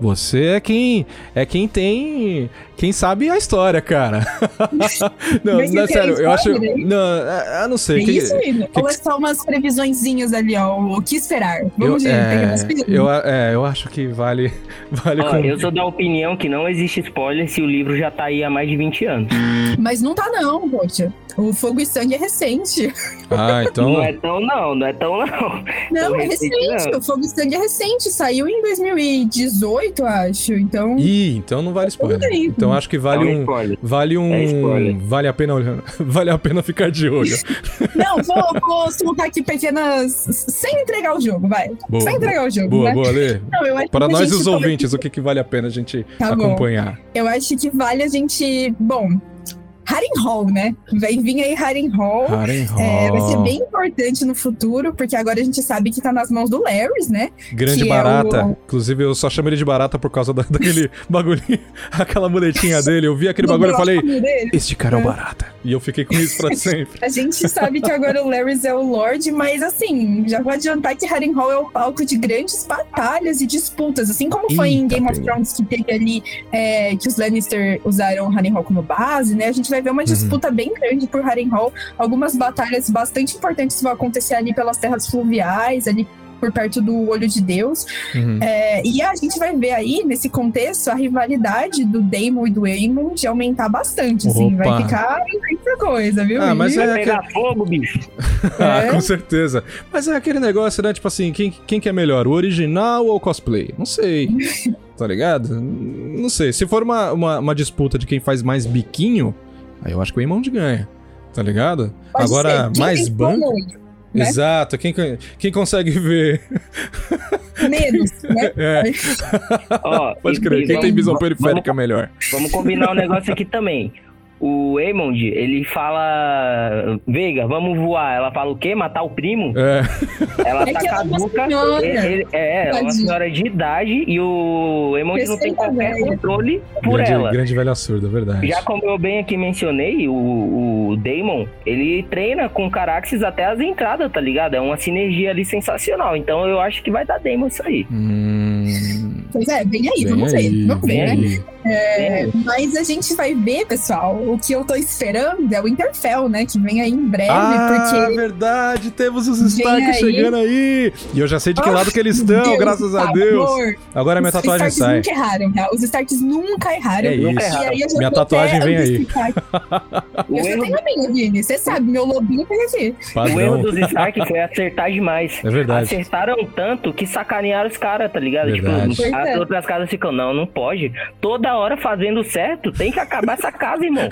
Você é quem é quem tem, quem sabe a história, cara. não, não, você sério, eu acho, spoiler, hein? não, é, eu não sei. é que- isso, que- Ou é só umas previsõezinhas ali, ó? O que esperar? eu, Vamos é, pequenas pistas? eu, é, eu acho que vale, vale Ó, eu sou da opinião que não existe spoiler se o livro já tá aí há mais de 20 anos. Mas não tá não, poxa. O Fogo e Sangue é recente. Ah, então... Não é tão não, não é tão não. Não, Tão é recente, recente. não. O Fogo e Sangue é recente. Saiu em 2018, acho. Então. Ih, então não vale spoiler. Tudo aí. Então acho que vale é um... spoiler. Vale um... É vale a pena olhar- vale a pena ficar de olho. Não, vou, vou soltar aqui pequenas. Sem entregar o jogo, vai. Boa, Sem entregar o jogo. Boa, né? boa, Lê. Não, eu acho Para nós os pode- ouvintes, o que, que vale a pena a gente Tá bom. acompanhar? Eu acho que vale a gente. Bom. Harrenhal, né? Vai vir aí Harrenhal. Harrenhal. É, vai ser bem importante no futuro, porque agora a gente sabe que tá nas mãos do Larrys, né? Grande que é barata. o- Inclusive, eu só chamo ele de barata por causa da- daquele bagulhinho, aquela muletinha dele. Eu vi aquele Do bagulho e falei, dele. este cara é o É. barata. E eu fiquei com isso pra sempre. A gente sabe que agora o Larrys é o Lorde, mas assim, já vou adiantar que Harrenhal é o palco de grandes batalhas e disputas, assim como foi em Game of. Thrones que teve ali é, que os Lannister usaram Harrenhal como base, né? A gente vai ver Uhum. uma disputa bem grande por Harrenhal. Algumas batalhas bastante importantes vão acontecer ali pelas terras fluviais, ali por perto do Olho de Deus. Uhum. É, e a gente vai ver aí, nesse contexto, a rivalidade do Daemon e do Aemon de aumentar bastante, assim. Opa. Vai ficar muita coisa, viu? Ah, mas é- Vai pegar fogo, bicho. Ah, É. com certeza. Mas é aquele negócio, né? Tipo assim, quem, quem que é melhor, o original ou o cosplay? Não sei. Tá ligado? Não sei. Se for uma, uma, uma disputa de quem faz mais biquinho, aí eu acho que o Eamon ganha. Tá ligado? Pode Agora, ser. Quem mais tem banco. como né? Exato. Quem, quem consegue ver. Menos, né? É, Ó, pode crer. Quem tem vamos- visão vamos- periférica é melhor. Vamos combinar um negócio aqui também. O Eamond, ele fala. Veiga, vamos voar. Ela fala o quê? Matar o primo? É. Ela É tá que ela é uma caduca. senhora. ele- ele- é, ela é uma Tadinha. senhora de idade e o Eamond não tem qualquer velha. controle por grande, ela. grande velha surda, verdade. Já como eu bem aqui mencionei, o, o Damon, ele treina com Caraxes até as entradas, tá ligado? É uma sinergia ali sensacional. Então eu acho que vai dar Damon isso aí. Hum, Pois é, vem aí, vem vamos aí, ver. Vamos ver, né? É, mas a gente vai ver, pessoal, o que eu tô esperando é o Winterfell, né? Que vem aí em breve, ah, porque. verdade, temos os Stark aí. chegando aí. E eu já sei de que Ah, lado que eles estão, Deus, graças a Deus. favor. Agora minha Os tatuagem Starks sai. nunca erraram, tá? Os Starks nunca erraram. É isso. E Minha tatuagem vem aí. Eu já erro, tenho a minha, Vini. Você sabe, meu lobinho tem aqui. o erro Padrão. dos Stark foi acertar demais. É verdade. Acertaram tanto que sacanearam os caras, tá ligado? Verdade. Tipo, Pois é. as outras casas ficam, não, não pode. Toda hora fazendo certo, tem que acabar essa casa, irmão.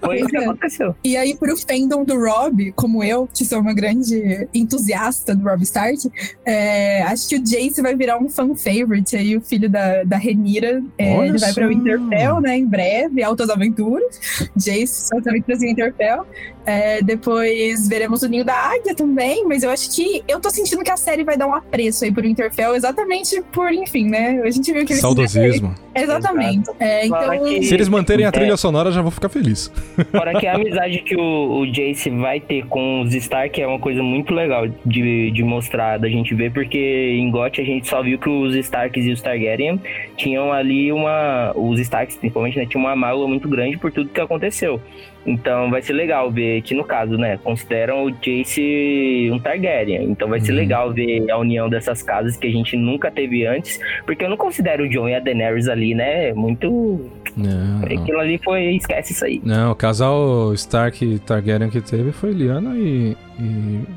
Foi isso que é. aconteceu. E aí, pro fandom do Rob, como eu, que sou uma grande entusiasta do Rob Stark, é, acho que o Jace vai virar um fan favorite aí, o filho da, da Renira. É, ele vai pra Winterfell, né, em breve, Altas Aventuras. Jace, Altas Aventuras em Winterfell. É, depois veremos o Ninho da Águia também, mas eu acho que eu tô sentindo que a série vai dar um apreço aí pro Winterfell, exatamente por, enfim, né, a gente viu que Saudosismo. Exatamente. É, então, que- Se eles manterem a É. trilha sonora, já vou ficar feliz. Fora que a amizade que o, o Jace vai ter com os Stark é uma coisa muito legal de, de mostrar, da gente ver, porque em GOT a gente só viu que os Starks e os Targaryen tinham ali uma. Os Starks, principalmente, né, tinham uma mágoa muito grande por tudo que aconteceu. Então vai ser legal ver que, no caso, né, consideram o Jace um Targaryen. Então vai ser Uhum. legal ver a união dessas casas que a gente nunca teve antes, porque eu não considero o Jon e a Daenerys ali, né, muito. Não, não. Aquilo ali foi. Esquece isso aí. Não, o casal Stark Targaryen que teve foi Lyanna e, e,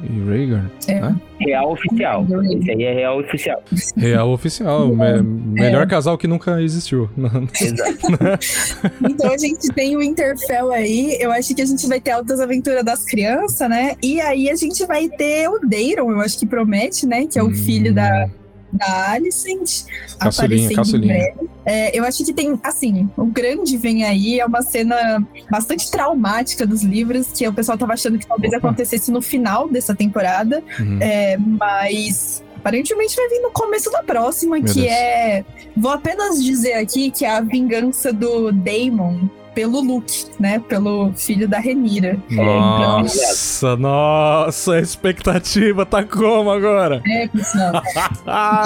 e Rhaegar. É. né? Real oficial. Esse aí é real oficial. Real oficial. me- melhor casal que nunca existiu. Exato. Então a gente tem o Interfell aí, eu acho que a gente vai ter altas aventuras das crianças, né? E aí a gente vai ter o Daron, eu acho que promete, né? Que é o filho da, da Alicent. Caçulinha, caçulinha. breve. É, eu acho que tem, assim, o grande vem aí, é uma cena bastante traumática dos livros, que o pessoal tava achando que talvez Opa. acontecesse no final dessa temporada. Uhum. É, mas aparentemente vai vir no começo da próxima, Meu que Deus. é. Vou apenas dizer aqui que é a vingança do Daemon pelo Luke, né? Pelo filho da Renira. Nossa, nossa, a expectativa tá como agora? É, pessoal.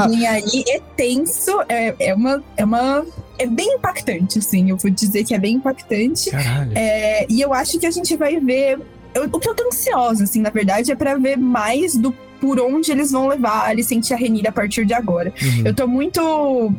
Vem aí, é tenso, é, é uma. É uma. É bem impactante, assim. Eu vou dizer que é bem impactante. É, e eu acho que a gente vai ver. eu- o que eu tô ansiosa, assim, na verdade, é pra ver mais do por onde eles vão levar a Alicente e a Renira a partir de agora. Uhum. Eu tô muito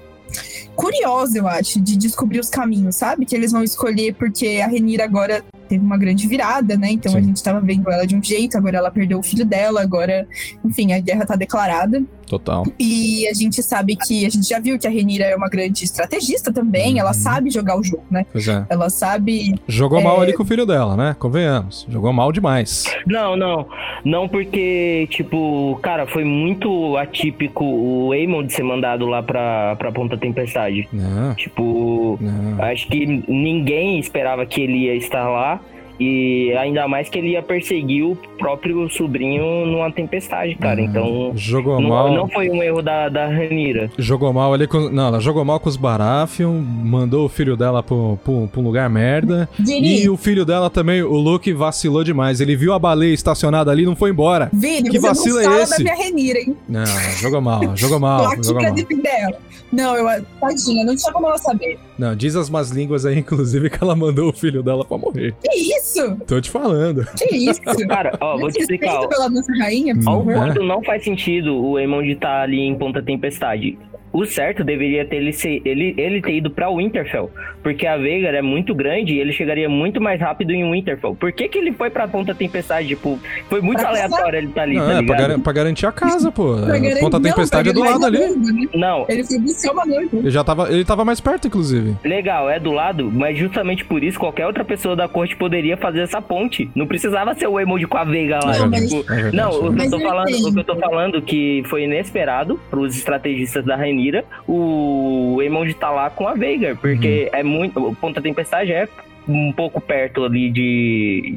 curiosa, eu acho, de descobrir os caminhos, sabe? Que eles vão escolher, porque a Renira agora teve uma grande virada, né? Então a Sim. gente tava vendo ela de um jeito, agora ela perdeu o filho dela, agora, enfim, a guerra tá declarada. Total. E a gente sabe que a gente já viu que a Renira é uma grande estrategista também, ela Uhum. sabe jogar o jogo, né? Pois é. Ela sabe. Jogou É. mal ali com o filho dela, né? Convenhamos. Jogou mal demais. Não, não. Não porque, tipo, cara, foi muito atípico o Aemon de ser mandado lá pra, pra Ponta Tempestade. Não, Tipo, não. acho que ninguém esperava que ele ia estar lá. E ainda mais que ele ia perseguir o próprio sobrinho numa tempestade, cara. Uhum. Então, Jogou não, mal. não foi um erro da, da Ranira. Jogou mal ali com. Não, ela jogou mal com os Baratheon, mandou o filho dela pro, pro, pro um lugar merda. Vini, E o filho dela também, o Luke, vacilou demais. Ele viu a baleia estacionada ali e não foi embora. Vini, que você vacilo não é fala esse? da minha Renira, hein? Não, jogou mal, jogou Tô mal, aqui jogou pra mal. defender ela. Não, eu. Tadinha, não tinha como ela saber. Não, diz as más línguas aí, inclusive, que ela mandou o filho dela pra morrer. Que isso? Tô te falando. Que isso? Cara, ó, vou te explicar. ó. Pela nossa rainha, por Ao favor. não faz sentido o Aemon de estar ali em Ponta Tempestade. O certo deveria ter ele, ser, ele, ele ter ido pra Winterfell. Porque a Veigar é muito grande e ele chegaria muito mais rápido em Winterfell. Por que, que ele foi pra Ponta Tempestade? Tipo, foi muito Pra aleatório ele tá ali, Não, tá é, pra, gar- pra garantir a casa, pô. Pra garantir- Ponta não, Tempestade é pra do lado ali. noiva, né? Não, Ele foi buscar uma noiva. Ele já tava, ele tava mais perto, inclusive. legal, é do lado, mas justamente por isso qualquer outra pessoa da corte poderia fazer essa ponte. Não precisava ser o Emoji com a Veiga lá. Não, mas- tipo, É verdade, Não, é o que, eu tô falando, o que eu tô falando que foi inesperado pros estrategistas da Rainira, o Emond tá lá com a Veigar, porque Uhum. é muito. O Ponta Tempestade é um pouco perto ali de.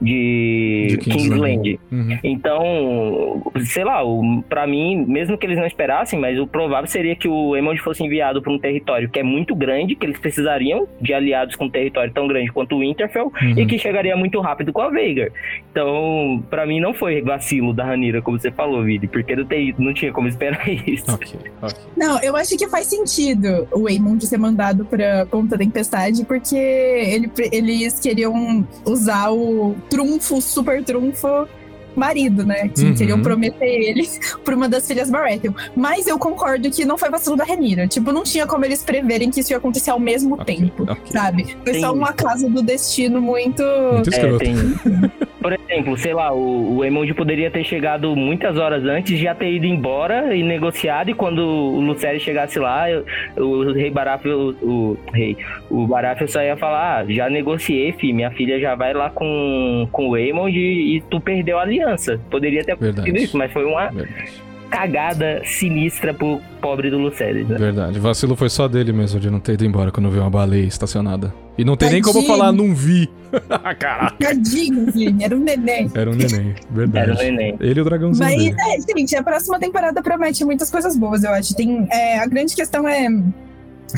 De, De Kingsland. Uhum. Então, sei lá, o, pra mim, mesmo que eles não esperassem, mas o provável seria que o Emond fosse enviado para um território que é muito grande, que eles precisariam de aliados com um território tão grande quanto o Winterfell, Uhum. e que chegaria muito rápido com a Veigar. Então, pra mim, não foi vacilo da Ranira, como você falou, Vini, porque não, tem, não tinha como esperar isso. Ok, ok. Não, eu acho que faz sentido o Waymond ser mandado pra Ponta Tempestade, porque ele, eles queriam usar o trunfo, super trunfo marido, né? Que Uhum. queriam prometer ele pra uma das filhas Baratheon. Mas eu concordo que não foi vacilo da Renira. Tipo, não tinha como eles preverem que isso ia acontecer ao mesmo Ok, tempo, ok. sabe? Foi só um acaso do destino muito... Muito É, escroto. Por exemplo, sei lá, o, o Emond poderia ter chegado muitas horas antes, já ter ido embora e negociado, e quando o Lucério chegasse lá, eu- o, rei Baratheon, o, o rei, o Baratheon só ia falar, ah, já negociei, fi, minha filha já vai lá com, com o Emond e, e tu perdeu a aliança. Poderia ter Verdade. acontecido isso, mas foi uma Verdade. cagada sinistra pro pobre do Lucério, né? Verdade. Vacilo foi só dele mesmo, de não ter ido embora quando viu uma baleia estacionada. E não tem nem como Tadinho. falar, não vi. Caraca. Tadinho, Vini, era um neném. Era um neném, verdade. Era o neném. Ele e o dragãozinho Mas, dele. é, gente, a próxima temporada promete muitas coisas boas, eu acho. Tem, é, a grande questão é.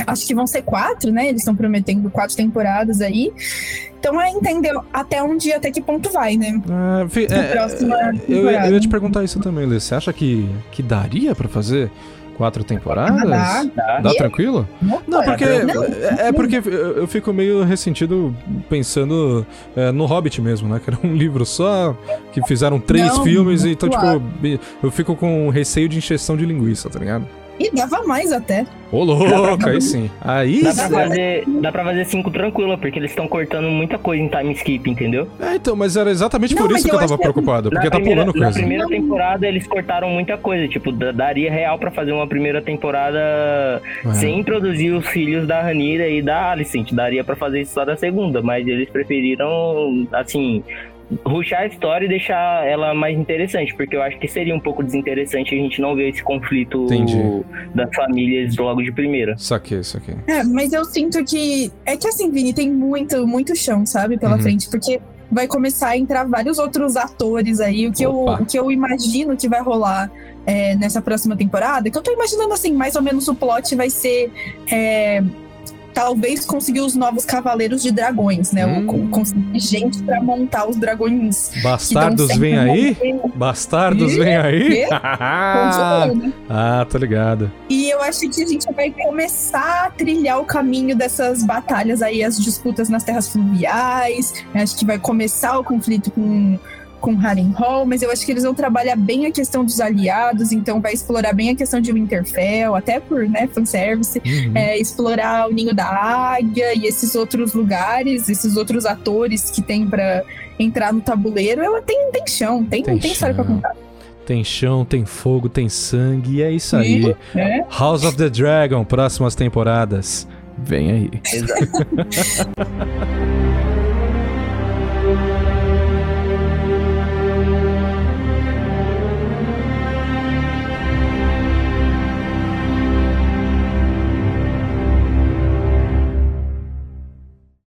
Acho que vão ser quatro, né? Eles estão prometendo quatro temporadas aí. Então é entender até onde, até que ponto vai, né? Ah, fi- é, próxima é, eu, eu ia te perguntar isso também, Lê. Você acha que, que daria pra fazer quatro temporadas? Ah, Tá? Dá E- tranquilo? Não, porque. Não. É, é porque eu fico meio ressentido pensando é, no Hobbit mesmo, né? Que era um livro só, que fizeram três Não, filmes, e então, claro. tipo, eu fico com receio de encheção de linguiça, tá ligado? E dava mais até. Ô, louco, aí sim. Aí Dá sim. pra, fazer, dá pra fazer cinco tranquila, porque eles estão cortando muita coisa em time skip, entendeu? É, então, mas era exatamente Não, por isso que eu eu tava que- preocupado, porque na tá primeira, pulando Na coisa. primeira Não. temporada eles cortaram muita coisa, tipo, da- daria real pra fazer uma primeira temporada É. sem introduzir os filhos da Ranira e da Alicent. Daria pra fazer isso só da segunda, mas eles preferiram, assim, ruxar a história e deixar ela mais interessante, porque eu acho que seria um pouco desinteressante a gente não ver esse conflito Entendi. das famílias logo de primeira. Saquei, saquei. É, mas eu sinto que. É que assim, Vini, tem muito, muito chão, sabe, pela Uhum. frente, porque vai começar a entrar vários outros atores aí. O que, eu, o que eu imagino que vai rolar é, nessa próxima temporada, que eu tô imaginando assim, mais ou menos o plot vai ser. é, talvez conseguir os novos cavaleiros de dragões, né? Hum. Conseguir gente pra montar os dragões. Bastardos vem aí? Bastardos Ih, vem aí? ah, tô ligado. E eu acho que a gente vai começar a trilhar o caminho dessas batalhas aí, as disputas nas terras fluviais. Eu acho que vai começar o conflito com com Harrenhal, mas eu acho que eles vão trabalhar bem a questão dos aliados, então vai explorar bem a questão de Winterfell, até por, né, fanservice, Uhum. é, explorar o Ninho da Águia e esses outros lugares, esses outros atores que tem pra entrar no tabuleiro. Ela tem, tem chão, tem, Tem tem, história pra chão. contar. Tem chão, tem fogo, tem sangue, e é isso aí. É. House of the Dragon, próximas temporadas. Vem aí. Exato.